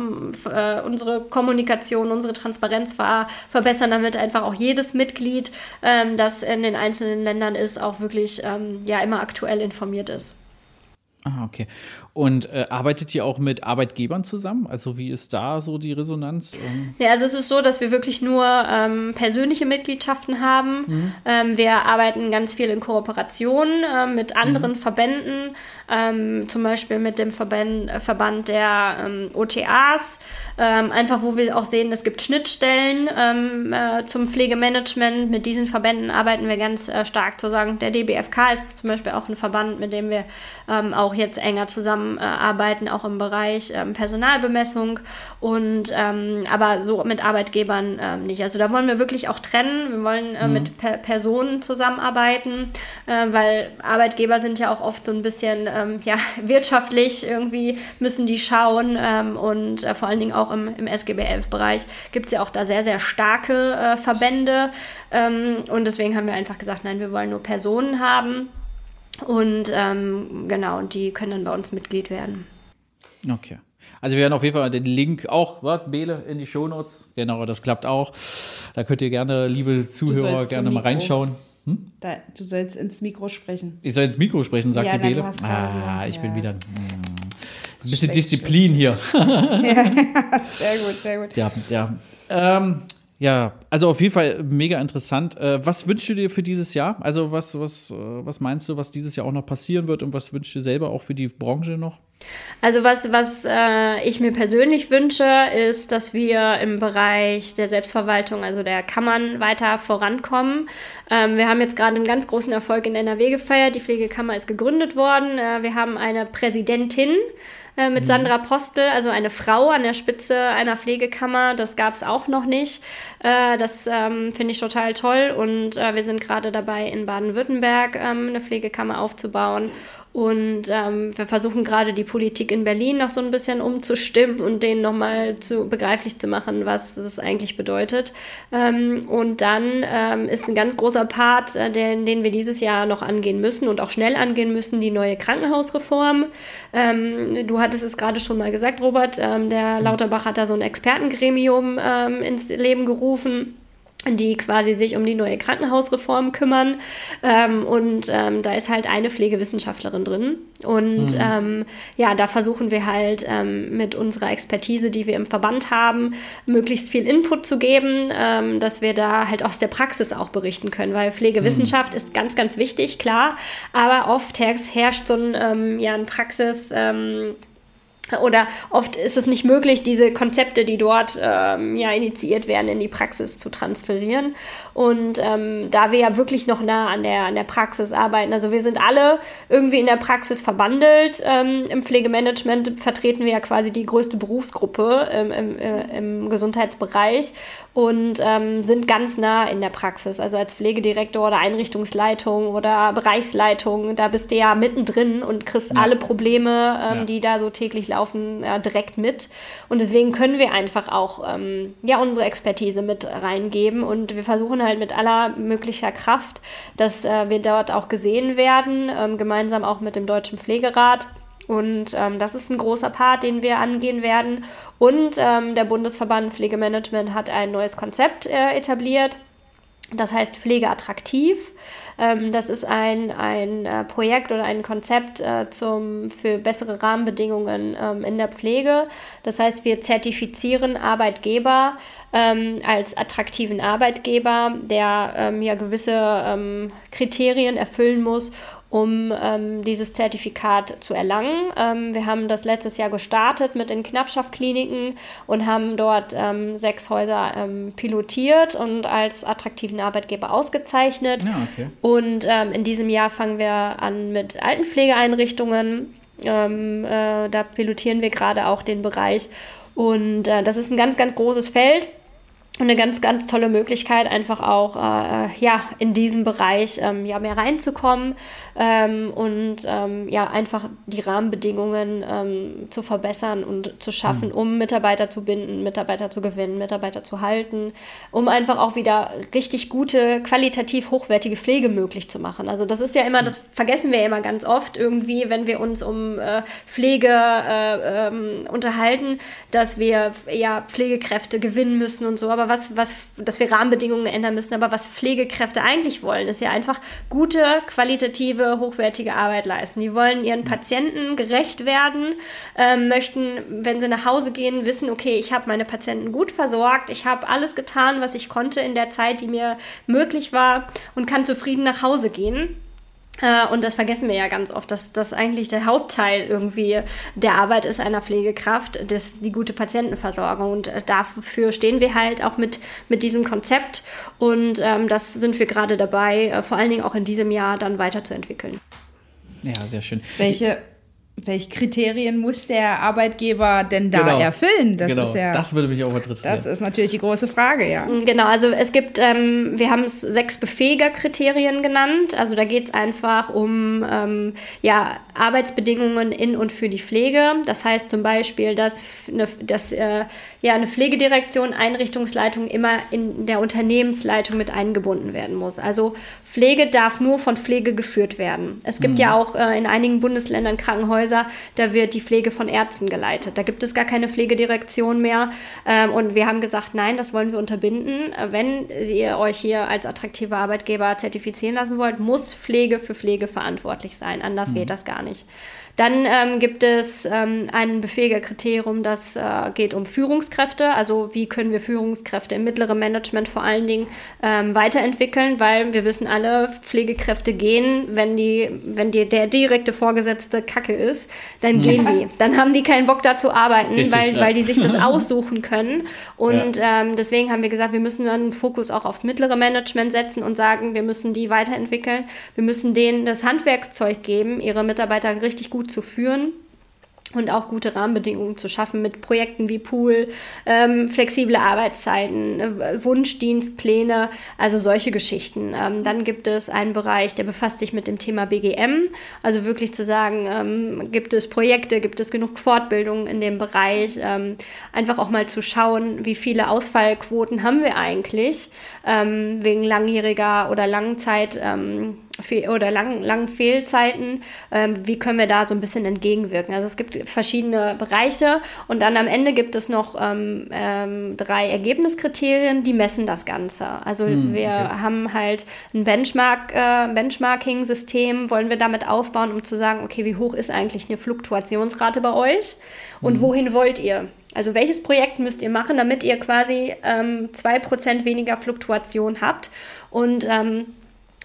äh, unsere Kommunikation, unsere Transparenz ver verbessern, damit einfach auch jedes Mitglied, ähm, das in den einzelnen Ländern ist, auch wirklich ähm, ja, immer aktuell informiert ist. Ah, okay. Und äh, arbeitet ihr auch mit Arbeitgebern zusammen? Also wie ist da so die Resonanz? Ähm, Ja, also es ist so, dass wir wirklich nur ähm, persönliche Mitgliedschaften haben. Ähm, wir arbeiten ganz viel in Kooperation ähm, mit anderen Verbänden, ähm, zum Beispiel mit dem Verband, äh, Verband der ähm, OTAs, ähm, einfach wo wir auch sehen, es gibt Schnittstellen äh, zum Pflegemanagement. Mit diesen Verbänden arbeiten wir ganz äh, stark zusammen. Der DBFK ist zum Beispiel auch ein Verband, mit dem wir auch jetzt enger zusammenarbeiten, auch im Bereich ähm, Personalbemessung und ähm, aber so mit Arbeitgebern ähm, nicht. Also da wollen wir wirklich auch trennen. Wir wollen äh, mhm. mit per Personen zusammenarbeiten, äh, weil Arbeitgeber sind ja auch oft so ein bisschen ähm, ja, wirtschaftlich irgendwie müssen die schauen ähm, und äh, vor allen Dingen auch im, im SGB 11-Bereich gibt es ja auch da sehr, sehr starke äh, Verbände ähm, und deswegen haben wir einfach gesagt, nein, wir wollen nur Personen haben und ähm, genau, und die können dann bei uns Mitglied werden. Okay. Also wir werden auf jeden Fall den Link auch, was, Bele, in die Shownotes. Genau, das klappt auch. Da könnt ihr gerne, liebe Zuhörer, gerne mal reinschauen. Hm? Da, du sollst ins Mikro sprechen. Ich soll ins Mikro sprechen, sagt ja, die Bele. Ah, ich ja. bin wieder. Mh, ein bisschen Disziplin hier. ja, sehr gut, sehr gut. Ja, ja. Ähm, ja, also auf jeden Fall mega interessant. Äh, was wünschst du dir für dieses Jahr? Also was, was, äh, was meinst du, was dieses Jahr auch noch passieren wird und was wünschst du selber auch für die Branche noch? Also was, was äh, ich mir persönlich wünsche, ist, dass wir im Bereich der Selbstverwaltung, also der Kammern, weiter vorankommen. Ähm, wir haben jetzt gerade einen ganz großen Erfolg in NRW gefeiert. Die Pflegekammer ist gegründet worden. Äh, wir haben eine Präsidentin äh, mit mhm. Sandra Postel, also eine Frau an der Spitze einer Pflegekammer. Das gab es auch noch nicht. Äh, das ähm, finde ich total toll und äh, wir sind gerade dabei, in Baden-Württemberg ähm, eine Pflegekammer aufzubauen. Und ähm, wir versuchen gerade die Politik in Berlin noch so ein bisschen umzustimmen und denen nochmal zu begreiflich zu machen, was es eigentlich bedeutet. Ähm, und dann ähm, ist ein ganz großer Part, äh, den, den wir dieses Jahr noch angehen müssen und auch schnell angehen müssen, die neue Krankenhausreform. Ähm, du hattest es gerade schon mal gesagt, Robert, ähm, der Lauterbach hat da so ein Expertengremium ähm, ins Leben gerufen die quasi sich um die neue Krankenhausreform kümmern. Ähm, und ähm, da ist halt eine Pflegewissenschaftlerin drin. Und mhm. ähm, ja, da versuchen wir halt ähm, mit unserer Expertise, die wir im Verband haben, möglichst viel Input zu geben, ähm, dass wir da halt aus der Praxis auch berichten können. Weil Pflegewissenschaft mhm. ist ganz, ganz wichtig, klar. Aber oft herrscht so ein, ähm, ja, ein Praxis, oder oft ist es nicht möglich, diese Konzepte, die dort ähm, ja initiiert werden, in die Praxis zu transferieren. Und ähm, da wir ja wirklich noch nah an der, an der Praxis arbeiten, also wir sind alle irgendwie in der Praxis verbandelt. Ähm, Im Pflegemanagement vertreten wir ja quasi die größte Berufsgruppe im, im, äh, im Gesundheitsbereich und ähm, sind ganz nah in der Praxis. Also als Pflegedirektor oder Einrichtungsleitung oder Bereichsleitung, da bist du ja mittendrin und kriegst ja. alle Probleme, ähm, ja. die da so täglich laufen ja, direkt mit. Und deswegen können wir einfach auch ähm, ja, unsere Expertise mit reingeben. Und wir versuchen halt mit aller möglicher Kraft, dass äh, wir dort auch gesehen werden, ähm, gemeinsam auch mit dem Deutschen Pflegerat. Und ähm, das ist ein großer Part, den wir angehen werden. Und ähm, der Bundesverband Pflegemanagement hat ein neues Konzept äh, etabliert. Das heißt Pflegeattraktiv. Ähm, das ist ein, ein äh, Projekt oder ein Konzept äh, zum, für bessere Rahmenbedingungen ähm, in der Pflege. Das heißt, wir zertifizieren Arbeitgeber ähm, als attraktiven Arbeitgeber, der ja gewisse Kriterien erfüllen muss, um ähm, dieses Zertifikat zu erlangen. Ähm, wir haben das letztes Jahr gestartet mit den Knappschaftkliniken und haben dort ähm, sechs Häuser ähm, pilotiert und als attraktiven Arbeitgeber ausgezeichnet. Ja, okay. Und ähm, in diesem Jahr fangen wir an mit Altenpflegeeinrichtungen. Ähm, äh, da pilotieren wir gerade auch den Bereich. Und äh, das ist ein ganz, ganz großes Feld eine ganz, ganz tolle Möglichkeit, einfach auch äh, ja, in diesem Bereich ähm, ja, mehr reinzukommen ähm, und ähm, ja, einfach die Rahmenbedingungen ähm, zu verbessern und zu schaffen, mhm. um Mitarbeiter zu binden, Mitarbeiter zu gewinnen, Mitarbeiter zu halten, um einfach auch wieder richtig gute, qualitativ hochwertige Pflege möglich zu machen. Also das ist ja immer, das vergessen wir ja immer ganz oft irgendwie, wenn wir uns um äh, Pflege äh, ähm, unterhalten, dass wir ja Pflegekräfte gewinnen müssen und so, aber was, was, dass wir Rahmenbedingungen ändern müssen. Aber was Pflegekräfte eigentlich wollen, ist ja einfach gute, qualitative, hochwertige Arbeit leisten. Die wollen ihren Patienten gerecht werden, äh, möchten, wenn sie nach Hause gehen, wissen, okay, ich habe meine Patienten gut versorgt, ich habe alles getan, was ich konnte in der Zeit, die mir möglich war und kann zufrieden nach Hause gehen. Äh, und das vergessen wir ja ganz oft, dass das eigentlich der Hauptteil irgendwie der Arbeit ist einer Pflegekraft, das, die gute Patientenversorgung. Und äh, dafür stehen wir halt auch mit, mit diesem Konzept. Und ähm, das sind wir gerade dabei, äh, vor allen Dingen auch in diesem Jahr dann weiterzuentwickeln. Ja, sehr schön. Welche, welche Kriterien muss der Arbeitgeber denn da genau. erfüllen? Das genau. ist ja. Das würde mich auch interessieren. Das ist natürlich die große Frage, ja. Mm, genau, also es gibt, ähm, wir haben es sechs Befähiger-Kriterien genannt. Also da geht es einfach um ähm, ja, Arbeitsbedingungen in und für die Pflege. Das heißt zum Beispiel, dass, eine, dass äh, ja, eine Pflegedirektion, Einrichtungsleitung immer in der Unternehmensleitung mit eingebunden werden muss. Also Pflege darf nur von Pflege geführt werden. Es gibt mhm. ja auch äh, in einigen Bundesländern Krankenhäuser, Krankenhäuser, da wird die Pflege von Ärzten geleitet. Da gibt es gar keine Pflegedirektion mehr. Ähm, und wir haben gesagt, nein, das wollen wir unterbinden. Wenn ihr euch hier als attraktiver Arbeitgeber zertifizieren lassen wollt, muss Pflege für Pflege verantwortlich sein. Anders mhm. geht das gar nicht. Dann ähm, gibt es ähm, ein Befähigerkriterium, das äh, geht um Führungskräfte. Also wie können wir Führungskräfte im mittleren Management vor allen Dingen ähm, weiterentwickeln, weil wir wissen alle, Pflegekräfte gehen, wenn die, wenn die, der direkte Vorgesetzte Kacke ist, dann gehen die. Dann haben die keinen Bock da zu arbeiten, Richtig, weil, ja. weil die sich das aussuchen können. Und ja. ähm, deswegen haben wir gesagt, wir müssen dann einen Fokus auch aufs mittlere Management setzen und sagen, wir müssen die weiterentwickeln. Wir müssen denen das Handwerkszeug geben, ihre Mitarbeiter richtig gut zu führen und auch gute Rahmenbedingungen zu schaffen mit Projekten wie Pool, ähm, flexible Arbeitszeiten, äh, Wunschdienstpläne, also solche Geschichten. Ähm, dann gibt es einen Bereich, der befasst sich mit dem Thema BGM, also wirklich zu sagen, ähm, gibt es Projekte, gibt es genug Fortbildungen in dem Bereich, ähm, einfach auch mal zu schauen, wie viele Ausfallquoten haben wir eigentlich ähm, wegen langjähriger oder Langzeit ähm, oder langen, langen Fehlzeiten, ähm, wie können wir da so ein bisschen entgegenwirken. Also es gibt verschiedene Bereiche und dann am Ende gibt es noch ähm, ähm, drei Ergebniskriterien, die messen das Ganze. Also hm, wir okay. haben halt ein Benchmark, äh, Benchmarking-System, wollen wir damit aufbauen, um zu sagen, okay, wie hoch ist eigentlich eine Fluktuationsrate bei euch und hm. wohin wollt ihr? Also welches Projekt müsst ihr machen, damit ihr quasi ähm, 2% weniger Fluktuation habt und ähm,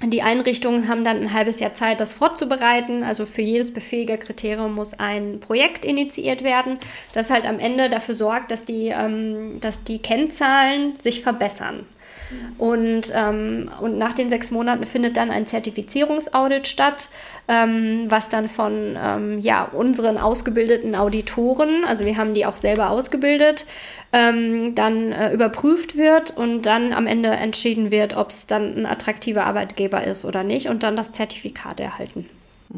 die Einrichtungen haben dann ein halbes Jahr Zeit, das vorzubereiten. Also für jedes Befähigerkriterium muss ein Projekt initiiert werden, das halt am Ende dafür sorgt, dass die, ähm, dass die Kennzahlen sich verbessern. Und, ähm, und nach den sechs Monaten findet dann ein Zertifizierungsaudit statt, ähm, was dann von ähm, ja, unseren ausgebildeten Auditoren, also wir haben die auch selber ausgebildet, ähm, dann äh, überprüft wird und dann am Ende entschieden wird, ob es dann ein attraktiver Arbeitgeber ist oder nicht und dann das Zertifikat erhalten.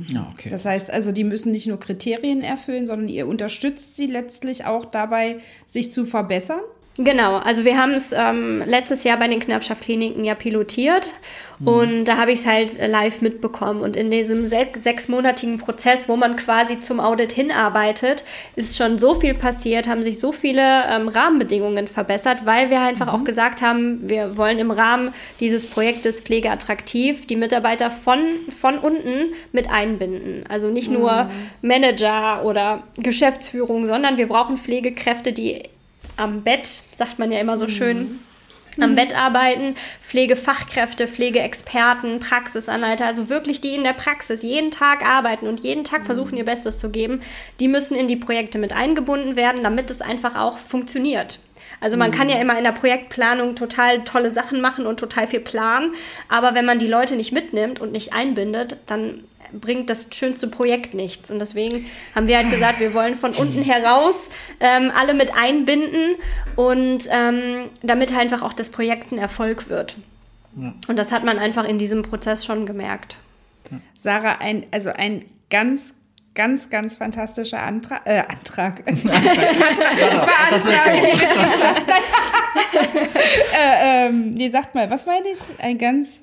Ja, okay. Das heißt also, die müssen nicht nur Kriterien erfüllen, sondern ihr unterstützt sie letztlich auch dabei, sich zu verbessern? Genau, also wir haben es ähm, letztes Jahr bei den Knappschaftkliniken ja pilotiert mhm. und da habe ich es halt live mitbekommen. Und in diesem se sechsmonatigen Prozess, wo man quasi zum Audit hinarbeitet, ist schon so viel passiert, haben sich so viele ähm, Rahmenbedingungen verbessert, weil wir einfach mhm. auch gesagt haben, wir wollen im Rahmen dieses Projektes Pflege attraktiv die Mitarbeiter von, von unten mit einbinden. Also nicht nur mhm. Manager oder Geschäftsführung, sondern wir brauchen Pflegekräfte, die am Bett, sagt man ja immer so schön, mhm. am Bett arbeiten, Pflegefachkräfte, Pflegeexperten, Praxisanleiter, also wirklich die in der Praxis jeden Tag arbeiten und jeden Tag versuchen, ihr Bestes zu geben, die müssen in die Projekte mit eingebunden werden, damit es einfach auch funktioniert. Also man kann ja mhm. immer in der Projektplanung total tolle Sachen machen und total viel planen, aber wenn man die Leute nicht mitnimmt und nicht einbindet, dann bringt das schönste Projekt nichts. Und deswegen haben wir halt gesagt, wir wollen von unten heraus ähm, alle mit einbinden und ähm, damit einfach auch das Projekt ein Erfolg wird. Ja. Und das hat man einfach in diesem Prozess schon gemerkt. Sarah, ein, also ein ganz, ganz, ganz fantastischer Antrag. Äh, Antrag. Antrag. äh, ähm, nee, sagt mal, was meine ich? Ein ganz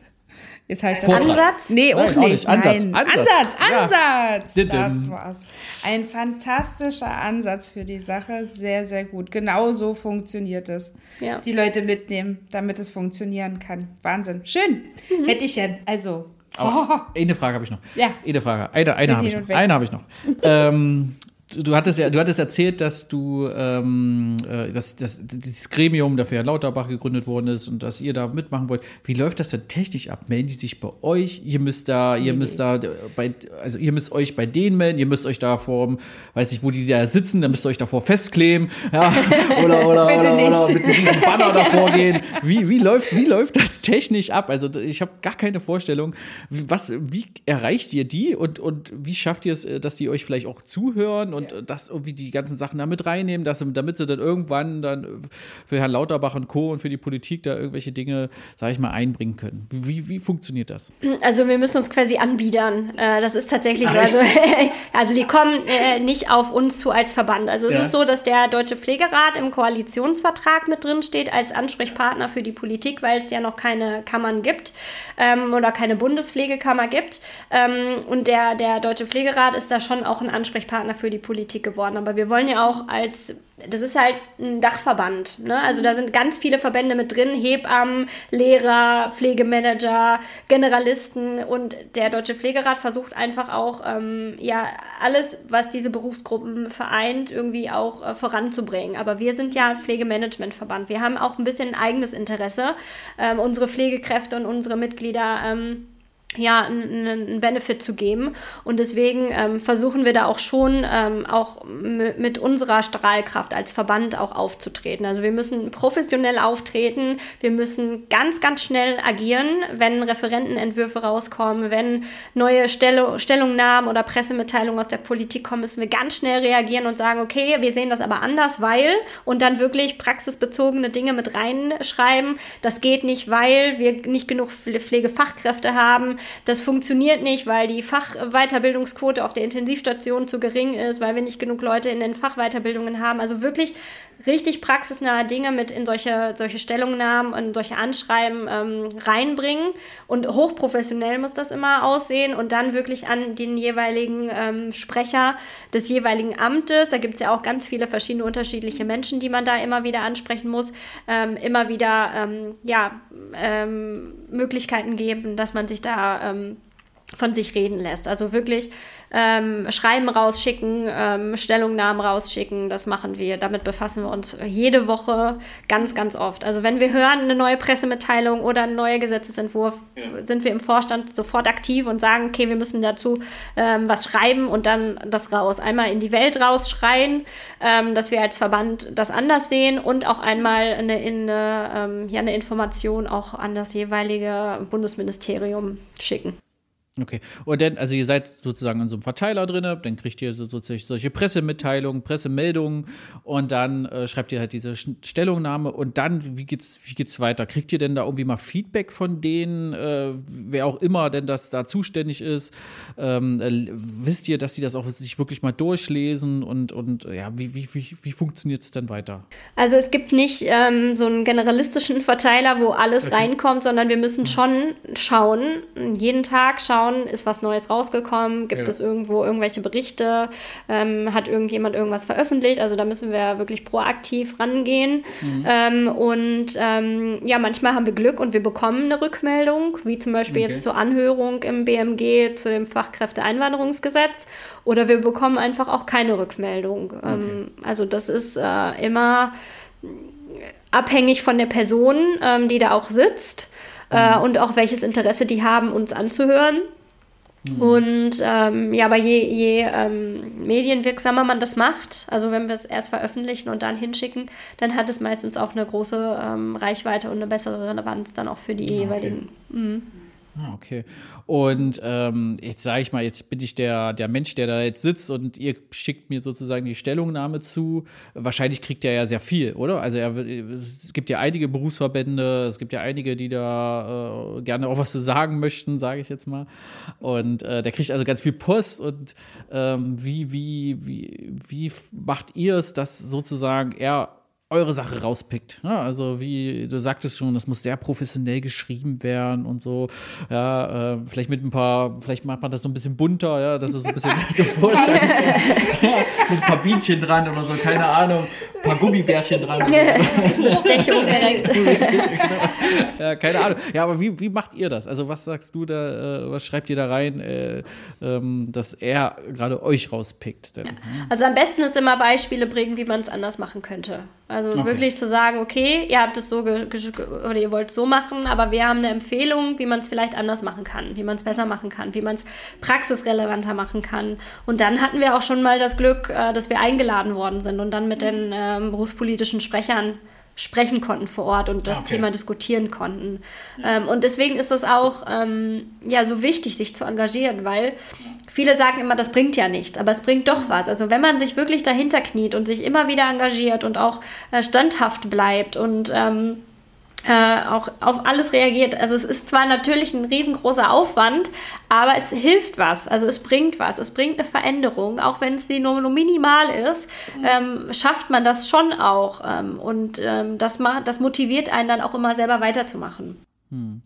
Jetzt heißt das Ansatz? Nee, auch, Nein, nicht. Ansatz. Nein. Ansatz, Ansatz. Ansatz. Ja. Das war's. Ein fantastischer Ansatz für die Sache. Sehr, sehr gut. Genau so funktioniert es. Ja. Die Leute mitnehmen, damit es funktionieren kann. Wahnsinn. Schön. Mhm. Hätte ich ja, also. Aber. Eine Frage habe ich noch. Ja. Eine Frage. Eine, eine habe ich noch. Eine habe ich noch. ähm, du hattest ja, du hattest erzählt, dass du, ähm, äh, dass, dass dieses Gremium dafür ja Lauterbach gegründet worden ist und dass ihr da mitmachen wollt. Wie läuft das denn technisch ab? Melden die sich bei euch? Ihr müsst da, ihr müsst da bei, also ihr müsst euch bei denen melden, ihr müsst euch da vor, weiß nicht, wo die ja sitzen, dann müsst ihr euch davor festkleben, ja, oder, oder, oder, oder, mit diesem Banner davor gehen. Wie, wie läuft, wie läuft das technisch ab? Also ich habe gar keine Vorstellung, was, wie erreicht ihr die und, und wie schafft ihr es, dass die euch vielleicht auch zuhören und ja. das irgendwie die ganzen Sachen da mit reinnehmen, dass, damit sie dann irgendwann dann für Herrn Lauterbach und Co. und für die Politik da irgendwelche Dinge, sage ich mal, einbringen können. Wie, wie funktioniert das? Also wir müssen uns quasi anbiedern. Äh, das ist tatsächlich Ach, so. Also, also die kommen äh, nicht auf uns zu als Verband. Also es ja. ist so, dass der Deutsche Pflegerat im Koalitionsvertrag mit drin steht als Ansprechpartner für die Politik, weil es ja noch keine Kammern gibt ähm, oder keine Bundespflegekammer gibt. Ähm, und der, der Deutsche Pflegerat ist da schon auch ein Ansprechpartner für die Politik geworden. Aber wir wollen ja auch als das ist halt ein Dachverband. Ne? Also da sind ganz viele Verbände mit drin, Hebammen, Lehrer, Pflegemanager, Generalisten und der Deutsche Pflegerat versucht einfach auch, ähm, ja, alles, was diese Berufsgruppen vereint, irgendwie auch äh, voranzubringen. Aber wir sind ja Pflegemanagementverband. Wir haben auch ein bisschen ein eigenes Interesse, ähm, unsere Pflegekräfte und unsere Mitglieder ähm, ja, einen Benefit zu geben. Und deswegen ähm, versuchen wir da auch schon ähm, auch mit unserer Strahlkraft als Verband auch aufzutreten. Also wir müssen professionell auftreten, wir müssen ganz, ganz schnell agieren, wenn Referentenentwürfe rauskommen, wenn neue Stell Stellungnahmen oder Pressemitteilungen aus der Politik kommen, müssen wir ganz schnell reagieren und sagen, okay, wir sehen das aber anders, weil und dann wirklich praxisbezogene Dinge mit reinschreiben. Das geht nicht, weil wir nicht genug Pflegefachkräfte haben das funktioniert nicht, weil die Fachweiterbildungsquote auf der Intensivstation zu gering ist, weil wir nicht genug Leute in den Fachweiterbildungen haben. Also wirklich richtig praxisnahe Dinge mit in solche, solche Stellungnahmen und solche Anschreiben ähm, reinbringen. Und hochprofessionell muss das immer aussehen und dann wirklich an den jeweiligen ähm, Sprecher des jeweiligen Amtes. Da gibt es ja auch ganz viele verschiedene unterschiedliche Menschen, die man da immer wieder ansprechen muss, ähm, immer wieder ähm, ja, ähm, Möglichkeiten geben, dass man sich da ähm, von sich reden lässt. Also wirklich ähm, Schreiben rausschicken, ähm, Stellungnahmen rausschicken, das machen wir. Damit befassen wir uns jede Woche ganz, ganz oft. Also wenn wir hören, eine neue Pressemitteilung oder ein neuer Gesetzesentwurf, ja. sind wir im Vorstand sofort aktiv und sagen, okay, wir müssen dazu ähm, was schreiben und dann das raus. Einmal in die Welt rausschreien, ähm, dass wir als Verband das anders sehen und auch einmal eine, eine, ähm, ja, eine Information auch an das jeweilige Bundesministerium schicken. Okay. Und dann, also ihr seid sozusagen in so einem Verteiler drin, dann kriegt ihr so, sozusagen solche Pressemitteilungen, Pressemeldungen und dann äh, schreibt ihr halt diese Stellungnahme und dann, wie geht's, wie geht's weiter? Kriegt ihr denn da irgendwie mal Feedback von denen, äh, wer auch immer denn das da zuständig ist? Ähm, äh, wisst ihr, dass die das auch sich wirklich mal durchlesen und, und ja, wie, wie, wie, wie funktioniert es denn weiter? Also es gibt nicht ähm, so einen generalistischen Verteiler, wo alles okay. reinkommt, sondern wir müssen schon schauen, jeden Tag schauen, schauen, ist was Neues rausgekommen, gibt ja. es irgendwo irgendwelche Berichte, ähm, hat irgendjemand irgendwas veröffentlicht. Also da müssen wir wirklich proaktiv rangehen. Mhm. Ähm, und ähm, ja, manchmal haben wir Glück und wir bekommen eine Rückmeldung, wie zum Beispiel okay. jetzt zur Anhörung im BMG zu dem Fachkräfteeinwanderungsgesetz. Oder wir bekommen einfach auch keine Rückmeldung. Ähm, okay. also das ist äh, immer abhängig von der Person, ähm, die da auch sitzt äh, mhm. und auch welches Interesse die haben, uns anzuhören. Mhm. Und ähm, ja, aber je, je ähm, medienwirksamer man das macht, also wenn wir es erst veröffentlichen und dann hinschicken, dann hat es meistens auch eine große ähm, Reichweite und eine bessere Relevanz dann auch für die okay. jeweiligen. Mhm. Ah, okay. Und ähm, jetzt sage ich mal, jetzt bin ich der, der Mensch, der da jetzt sitzt und ihr schickt mir sozusagen die Stellungnahme zu. Wahrscheinlich kriegt er ja sehr viel, oder? Also er, es gibt ja einige Berufsverbände, es gibt ja einige, die da äh, gerne auch was zu sagen möchten, sage ich jetzt mal. Und äh, der kriegt also ganz viel Post. Und ähm, wie, wie, wie, wie macht ihr es, dass sozusagen er eure Sache rauspickt. Ja, also wie du sagtest schon, das muss sehr professionell geschrieben werden und so. Ja, äh, vielleicht mit ein paar, vielleicht macht man das so ein bisschen bunter, ja, dass es so ein bisschen so vorstellen ja, mit ein paar Bienchen dran oder so, keine Ahnung. Ein paar Gummibärchen dran. Bestechung direkt. ja, keine Ahnung. Ja, aber wie, wie macht ihr das? Also was sagst du da, äh, was schreibt ihr da rein, äh, ähm, dass er gerade euch rauspickt? Denn? Also am besten ist immer Beispiele bringen, wie man es anders machen könnte. Also okay. wirklich zu sagen, okay, ihr habt es so oder ihr wollt es so machen, aber wir haben eine Empfehlung, wie man es vielleicht anders machen kann, wie man es besser machen kann, wie man es praxisrelevanter machen kann. Und dann hatten wir auch schon mal das Glück, äh, dass wir eingeladen worden sind und dann mit den ähm, berufspolitischen Sprechern sprechen konnten vor Ort und das okay. Thema diskutieren konnten. Ja. Ähm, und deswegen ist es auch ähm, ja, so wichtig, sich zu engagieren, weil viele sagen immer, das bringt ja nichts, aber es bringt doch was. Also wenn man sich wirklich dahinter kniet und sich immer wieder engagiert und auch äh, standhaft bleibt und ähm, äh, auch auf alles reagiert. Also es ist zwar natürlich ein riesengroßer Aufwand, aber es hilft was. Also es bringt was. Es bringt eine Veränderung, auch wenn es die nur, nur minimal ist, mhm. ähm, schafft man das schon auch. Ähm, und ähm, das, das motiviert einen dann auch immer selber weiterzumachen. Hm.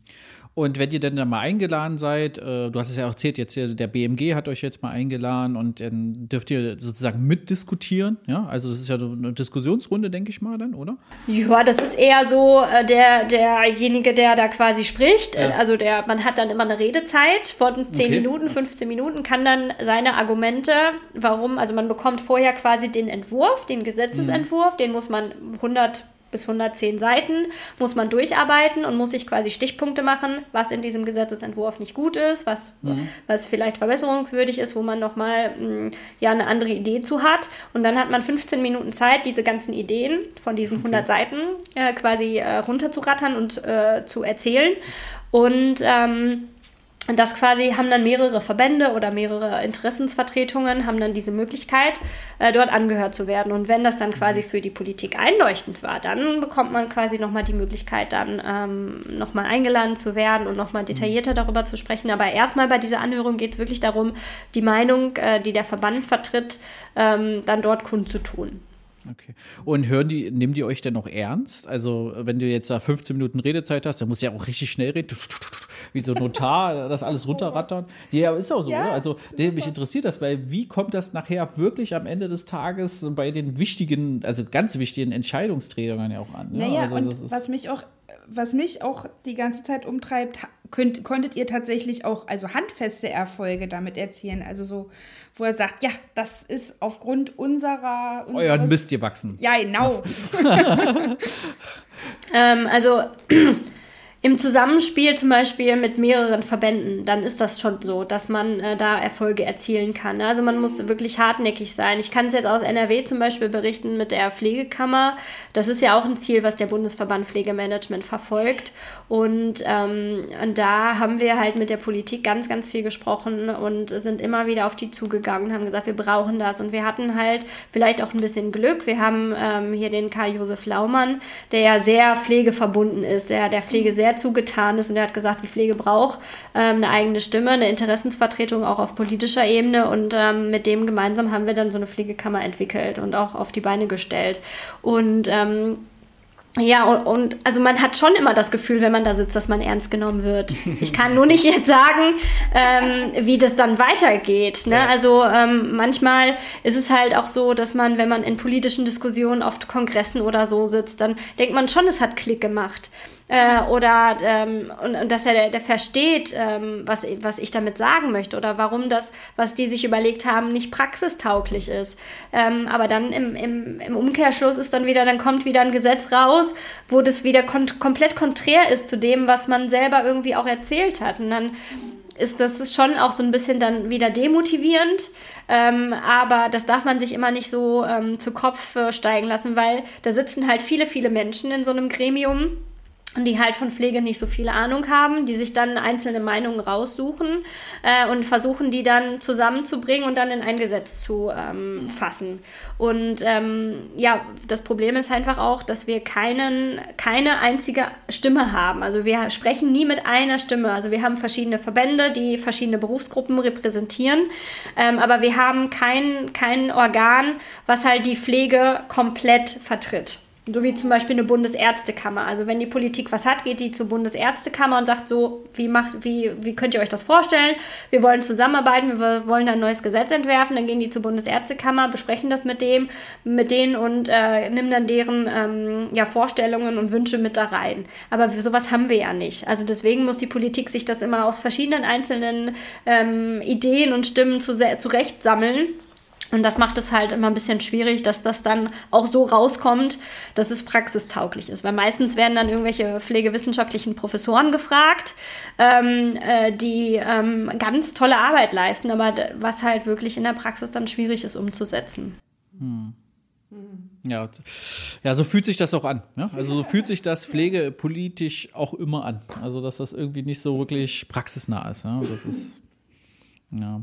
Und wenn ihr dann da mal eingeladen seid, äh, du hast es ja auch erzählt, jetzt der BMG hat euch jetzt mal eingeladen und dann dürft ihr sozusagen mitdiskutieren. Ja, also es ist ja eine Diskussionsrunde, denke ich mal dann, oder? Ja, das ist eher so äh, der, derjenige, der da quasi spricht. Ja. Also der, man hat dann immer eine Redezeit von 10 okay. Minuten, 15 Minuten, kann dann seine Argumente, warum, also man bekommt vorher quasi den Entwurf, den Gesetzesentwurf, mhm. den muss man 100 bis 110 Seiten muss man durcharbeiten und muss sich quasi Stichpunkte machen, was in diesem Gesetzesentwurf nicht gut ist, was, mhm. was vielleicht verbesserungswürdig ist, wo man nochmal hm, ja, eine andere Idee zu hat. Und dann hat man 15 Minuten Zeit, diese ganzen Ideen von diesen 100 okay. Seiten äh, quasi äh, runterzurattern und äh, zu erzählen. Und ähm, und das quasi haben dann mehrere Verbände oder mehrere Interessensvertretungen, haben dann diese Möglichkeit, äh, dort angehört zu werden. Und wenn das dann quasi für die Politik einleuchtend war, dann bekommt man quasi nochmal die Möglichkeit, dann ähm, nochmal eingeladen zu werden und nochmal detaillierter darüber zu sprechen. Aber erstmal bei dieser Anhörung geht es wirklich darum, die Meinung, äh, die der Verband vertritt, ähm, dann dort kundzutun. Okay. Und hören die, nehmen die euch denn noch ernst? Also, wenn du jetzt da 15 Minuten Redezeit hast, dann musst du ja auch richtig schnell reden. Wie so Notar, das alles runterrattern. Ja, ist auch so, ja, oder? Also, mich interessiert das, weil wie kommt das nachher wirklich am Ende des Tages bei den wichtigen, also ganz wichtigen Entscheidungsträgern ja auch an? Ne? Naja, also, und was mich auch was mich auch die ganze Zeit umtreibt, könnt, konntet ihr tatsächlich auch also handfeste Erfolge damit erzielen? Also so, wo er sagt, ja, das ist aufgrund unserer euren Mist gewachsen. Ja, genau. ähm, also im Zusammenspiel zum Beispiel mit mehreren Verbänden, dann ist das schon so, dass man äh, da Erfolge erzielen kann. Also man muss wirklich hartnäckig sein. Ich kann es jetzt aus NRW zum Beispiel berichten mit der Pflegekammer. Das ist ja auch ein Ziel, was der Bundesverband Pflegemanagement verfolgt. Und, ähm, und da haben wir halt mit der Politik ganz, ganz viel gesprochen und sind immer wieder auf die zugegangen, haben gesagt, wir brauchen das. Und wir hatten halt vielleicht auch ein bisschen Glück. Wir haben ähm, hier den Karl-Josef Laumann, der ja sehr pflegeverbunden ist, der der Pflege sehr zugetan ist und er hat gesagt, die Pflege braucht ähm, eine eigene Stimme, eine Interessensvertretung auch auf politischer Ebene und ähm, mit dem gemeinsam haben wir dann so eine Pflegekammer entwickelt und auch auf die Beine gestellt. Und ähm, ja, und, und, also man hat schon immer das Gefühl, wenn man da sitzt, dass man ernst genommen wird. Ich kann nur nicht jetzt sagen, ähm, wie das dann weitergeht. Ne? Ja. Also ähm, manchmal ist es halt auch so, dass man, wenn man in politischen Diskussionen auf Kongressen oder so sitzt, dann denkt man schon, es hat Klick gemacht äh, oder ähm, und, und, dass er der, der versteht, ähm, was, was ich damit sagen möchte oder warum das, was die sich überlegt haben, nicht praxistauglich ist. Ähm, aber dann im, im, im Umkehrschluss ist dann wieder, dann kommt wieder ein Gesetz raus, wo das wieder kon komplett konträr ist zu dem, was man selber irgendwie auch erzählt hat. Und dann ist das schon auch so ein bisschen dann wieder demotivierend. Ähm, aber das darf man sich immer nicht so ähm, zu Kopf äh, steigen lassen, weil da sitzen halt viele, viele Menschen in so einem Gremium die halt von Pflege nicht so viel Ahnung haben, die sich dann einzelne Meinungen raussuchen äh, und versuchen, die dann zusammenzubringen und dann in ein Gesetz zu ähm, fassen. Und ähm, ja, das Problem ist einfach auch, dass wir keinen, keine einzige Stimme haben. Also wir sprechen nie mit einer Stimme. Also wir haben verschiedene Verbände, die verschiedene Berufsgruppen repräsentieren, ähm, aber wir haben kein, kein Organ, was halt die Pflege komplett vertritt. So wie zum Beispiel eine Bundesärztekammer. Also wenn die Politik was hat, geht die zur Bundesärztekammer und sagt so, wie, macht, wie, wie könnt ihr euch das vorstellen? Wir wollen zusammenarbeiten, wir wollen ein neues Gesetz entwerfen. Dann gehen die zur Bundesärztekammer, besprechen das mit dem, mit denen und äh, nehmen dann deren ähm, ja, Vorstellungen und Wünsche mit da rein. Aber sowas haben wir ja nicht. Also deswegen muss die Politik sich das immer aus verschiedenen einzelnen ähm, Ideen und Stimmen zu, zurecht sammeln und das macht es halt immer ein bisschen schwierig, dass das dann auch so rauskommt, dass es praxistauglich ist. Weil meistens werden dann irgendwelche pflegewissenschaftlichen Professoren gefragt, ähm, äh, die ähm, ganz tolle Arbeit leisten, aber was halt wirklich in der Praxis dann schwierig ist umzusetzen. Hm. Ja, ja, so fühlt sich das auch an. Ne? Also so fühlt sich das pflegepolitisch auch immer an. Also dass das irgendwie nicht so wirklich praxisnah ist. Ne? Das ist ja.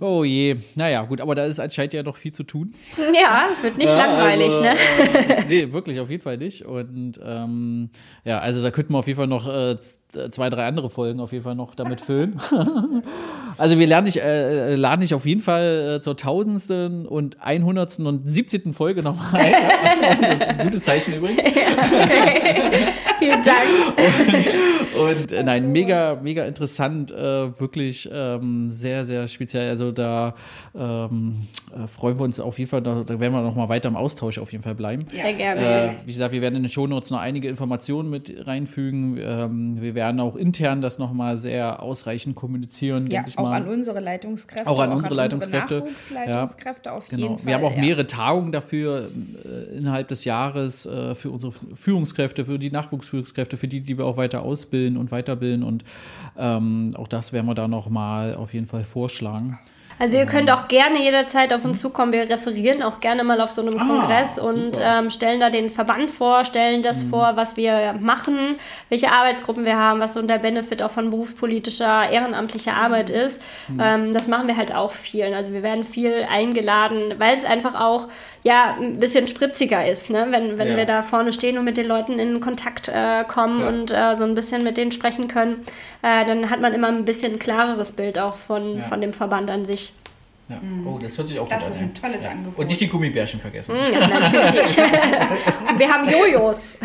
Oh je. Naja, gut, aber da ist anscheinend ja noch viel zu tun. Ja, es wird nicht ja, langweilig, also, ne? Äh, nee, wirklich, auf jeden Fall nicht. Und ähm, ja, also da könnten wir auf jeden Fall noch äh, zwei, drei andere Folgen auf jeden Fall noch damit füllen. also wir lernen dich, äh, laden dich auf jeden Fall äh, zur tausendsten und einhundertsten und siebzehnten Folge nochmal ein. das ist ein gutes Zeichen übrigens. Ja, okay. Vielen Dank. Und, und äh, nein, mega, mega interessant, äh, wirklich ähm, sehr, sehr speziell. Also da ähm, äh, freuen wir uns auf jeden Fall, da, da werden wir noch mal weiter im Austausch auf jeden Fall bleiben. Sehr gerne. Äh, wie gesagt, wir werden in den Shownotes noch einige Informationen mit reinfügen. Ähm, wir werden auch intern das noch mal sehr ausreichend kommunizieren, ja, ich auch mal. an unsere Leitungskräfte. Auch an unsere Leitungskräfte. Unsere Leitungskräfte ja, auf genau. jeden Fall. Wir haben auch mehrere Tagungen dafür äh, innerhalb des Jahres äh, für unsere Führungskräfte, für die Nachwuchsführungskräfte, für die, die wir auch weiter ausbilden und weiterbilden. Und ähm, auch das werden wir da noch mal auf jeden Fall vorschlagen. Also ihr könnt auch gerne jederzeit auf uns zukommen. Wir referieren auch gerne mal auf so einem ah, Kongress und ähm, stellen da den Verband vor, stellen das mhm. vor, was wir machen, welche Arbeitsgruppen wir haben, was so der Benefit auch von berufspolitischer, ehrenamtlicher Arbeit ist. Mhm. Ähm, das machen wir halt auch vielen. Also wir werden viel eingeladen, weil es einfach auch ja, ein bisschen spritziger ist, ne? wenn, wenn ja. wir da vorne stehen und mit den Leuten in Kontakt äh, kommen ja. und äh, so ein bisschen mit denen sprechen können, äh, dann hat man immer ein bisschen klareres Bild auch von, ja. von dem Verband an sich. Ja. Oh, das hört sich auch das gut an. Das ist ein tolles ja. Angebot. Und nicht die Gummibärchen vergessen. Mm, ja, natürlich. wir haben Jojos.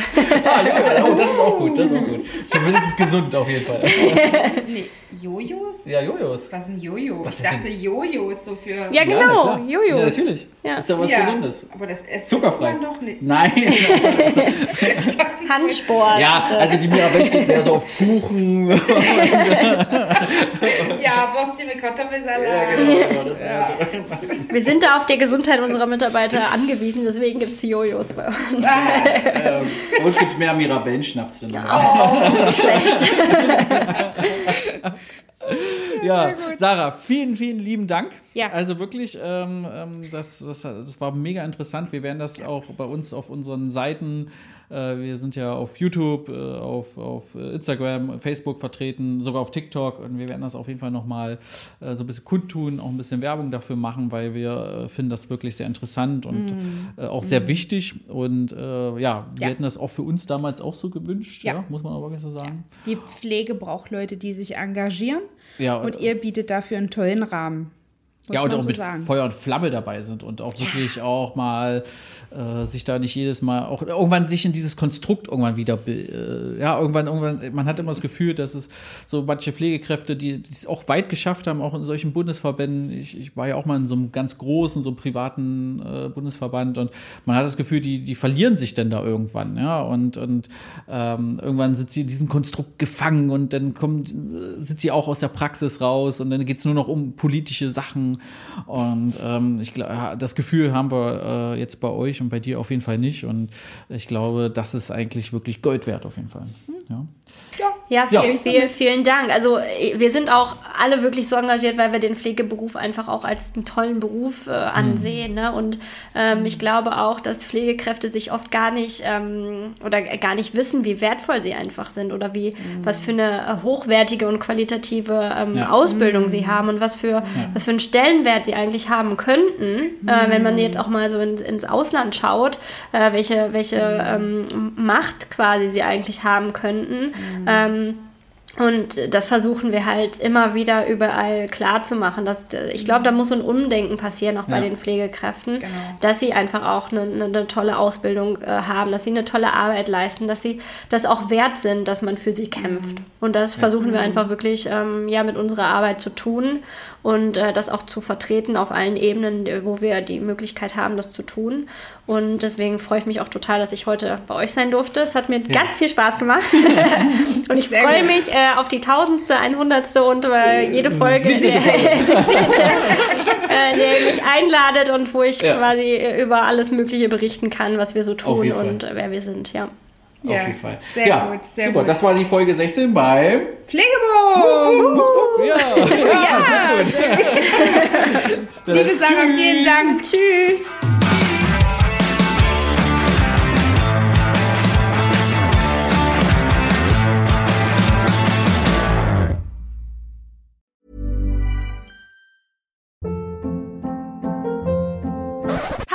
ah, Jojo. Oh, das ist auch gut. Das ist auch gut. Zumindest gesund auf jeden Fall. nee, Jojos? Ja, Jojos. Was sind Jojos? Was ich dachte, Jojos so für. Ja, genau. Ja, Jojos. Ja, natürlich. Ja. Ist ja was Gesundes. Aber das essen Zuckerfrei. man doch nicht. Nein. Handsport. Ja, also die Mirabelle steht mehr so auf Kuchen. ja, Würstchen mit Kartoffelsalat. Ja, genau. Das wir sind da auf die Gesundheit unserer Mitarbeiter angewiesen, deswegen gibt es Jojos bei uns. Ah. ähm, uns gibt es mehr Mirabellenschnaps. Oh, schlecht. ja, Sarah, vielen, vielen lieben Dank. Ja. Also wirklich, ähm, ähm, das, das, das war mega interessant. Wir werden das auch bei uns auf unseren Seiten äh, wir sind ja auf YouTube, äh, auf, auf Instagram, Facebook vertreten, sogar auf TikTok. Und wir werden das auf jeden Fall nochmal äh, so ein bisschen kundtun, auch ein bisschen Werbung dafür machen, weil wir finden das wirklich sehr interessant und mm. auch sehr mm. wichtig. Und ja, wir ja. hätten das auch für uns damals auch so gewünscht, ja. ja muss man aber wirklich so sagen. Die Pflege braucht Leute, die sich engagieren. Ja, und ihr bietet dafür einen tollen Rahmen. Muss ja, und auch so mit sagen. Feuer und Flamme dabei sind und auch wirklich auch mal äh, sich da nicht jedes Mal, auch irgendwann sich in dieses Konstrukt irgendwann wieder, äh, ja, irgendwann, irgendwann, man hat immer das Gefühl, dass es so manche Pflegekräfte, die es auch weit geschafft haben, auch in solchen Bundesverbänden, ich, ich war ja auch mal in so einem ganz großen, so einem privaten äh, Bundesverband und man hat das Gefühl, die, die verlieren sich denn da irgendwann, ja, und, und ähm, irgendwann sind sie in diesem Konstrukt gefangen und dann kommen, sind sie auch aus der Praxis raus und dann geht es nur noch um politische Sachen und ähm, ich glaube, das Gefühl haben wir äh, jetzt bei euch und bei dir auf jeden Fall nicht. Und ich glaube, das ist eigentlich wirklich Gold wert auf jeden Fall. Ja. Ja, ja, vielen, vielen, vielen Dank. Also äh, wir sind auch alle wirklich so engagiert, weil wir den Pflegeberuf einfach auch als einen tollen Beruf äh, ansehen. Mhm. Ne? Und ähm, ich glaube auch, dass Pflegekräfte sich oft gar nicht ähm, oder gar nicht wissen, wie wertvoll sie einfach sind oder wie mhm. was für eine äh, hochwertige und qualitative ähm, ja. Ausbildung mhm. sie haben und was für, ja. was für einen Stellenwert sie eigentlich haben könnten, äh, wenn man jetzt auch mal so in, ins Ausland schaut, äh, welche, welche mhm. ähm, Macht quasi sie eigentlich haben könnten. Mhm. Ähm, Und das versuchen wir halt immer wieder überall klar zu machen. Dass, ich glaube, da muss ein Umdenken passieren, auch bei den Pflegekräften, genau. dass sie einfach auch eine, eine tolle Ausbildung äh, haben, dass sie eine tolle Arbeit leisten, dass sie das auch wert sind, dass man für sie kämpft. Mhm. Und das versuchen wir einfach wirklich ähm, ja, mit unserer Arbeit zu tun und äh, das auch zu vertreten auf allen Ebenen, wo wir die Möglichkeit haben, das zu tun. Und deswegen freue ich mich auch total, dass ich heute bei euch sein durfte. Es hat mir ja. ganz viel Spaß gemacht. und ich freue mich äh, auf die tausendste, einhundertste und äh, jede Folge, in der, äh, der mich einladet und wo ich ja. quasi über alles Mögliche berichten kann, was wir so tun und wer wir sind. Ja. Ja, auf jeden Fall. Sehr ja, gut, sehr super. Gut. Das war die Folge 16 beim Pflegebund. Ja, ja, ja, sehr gut. Liebe Sarah, vielen Dank. Tschüss.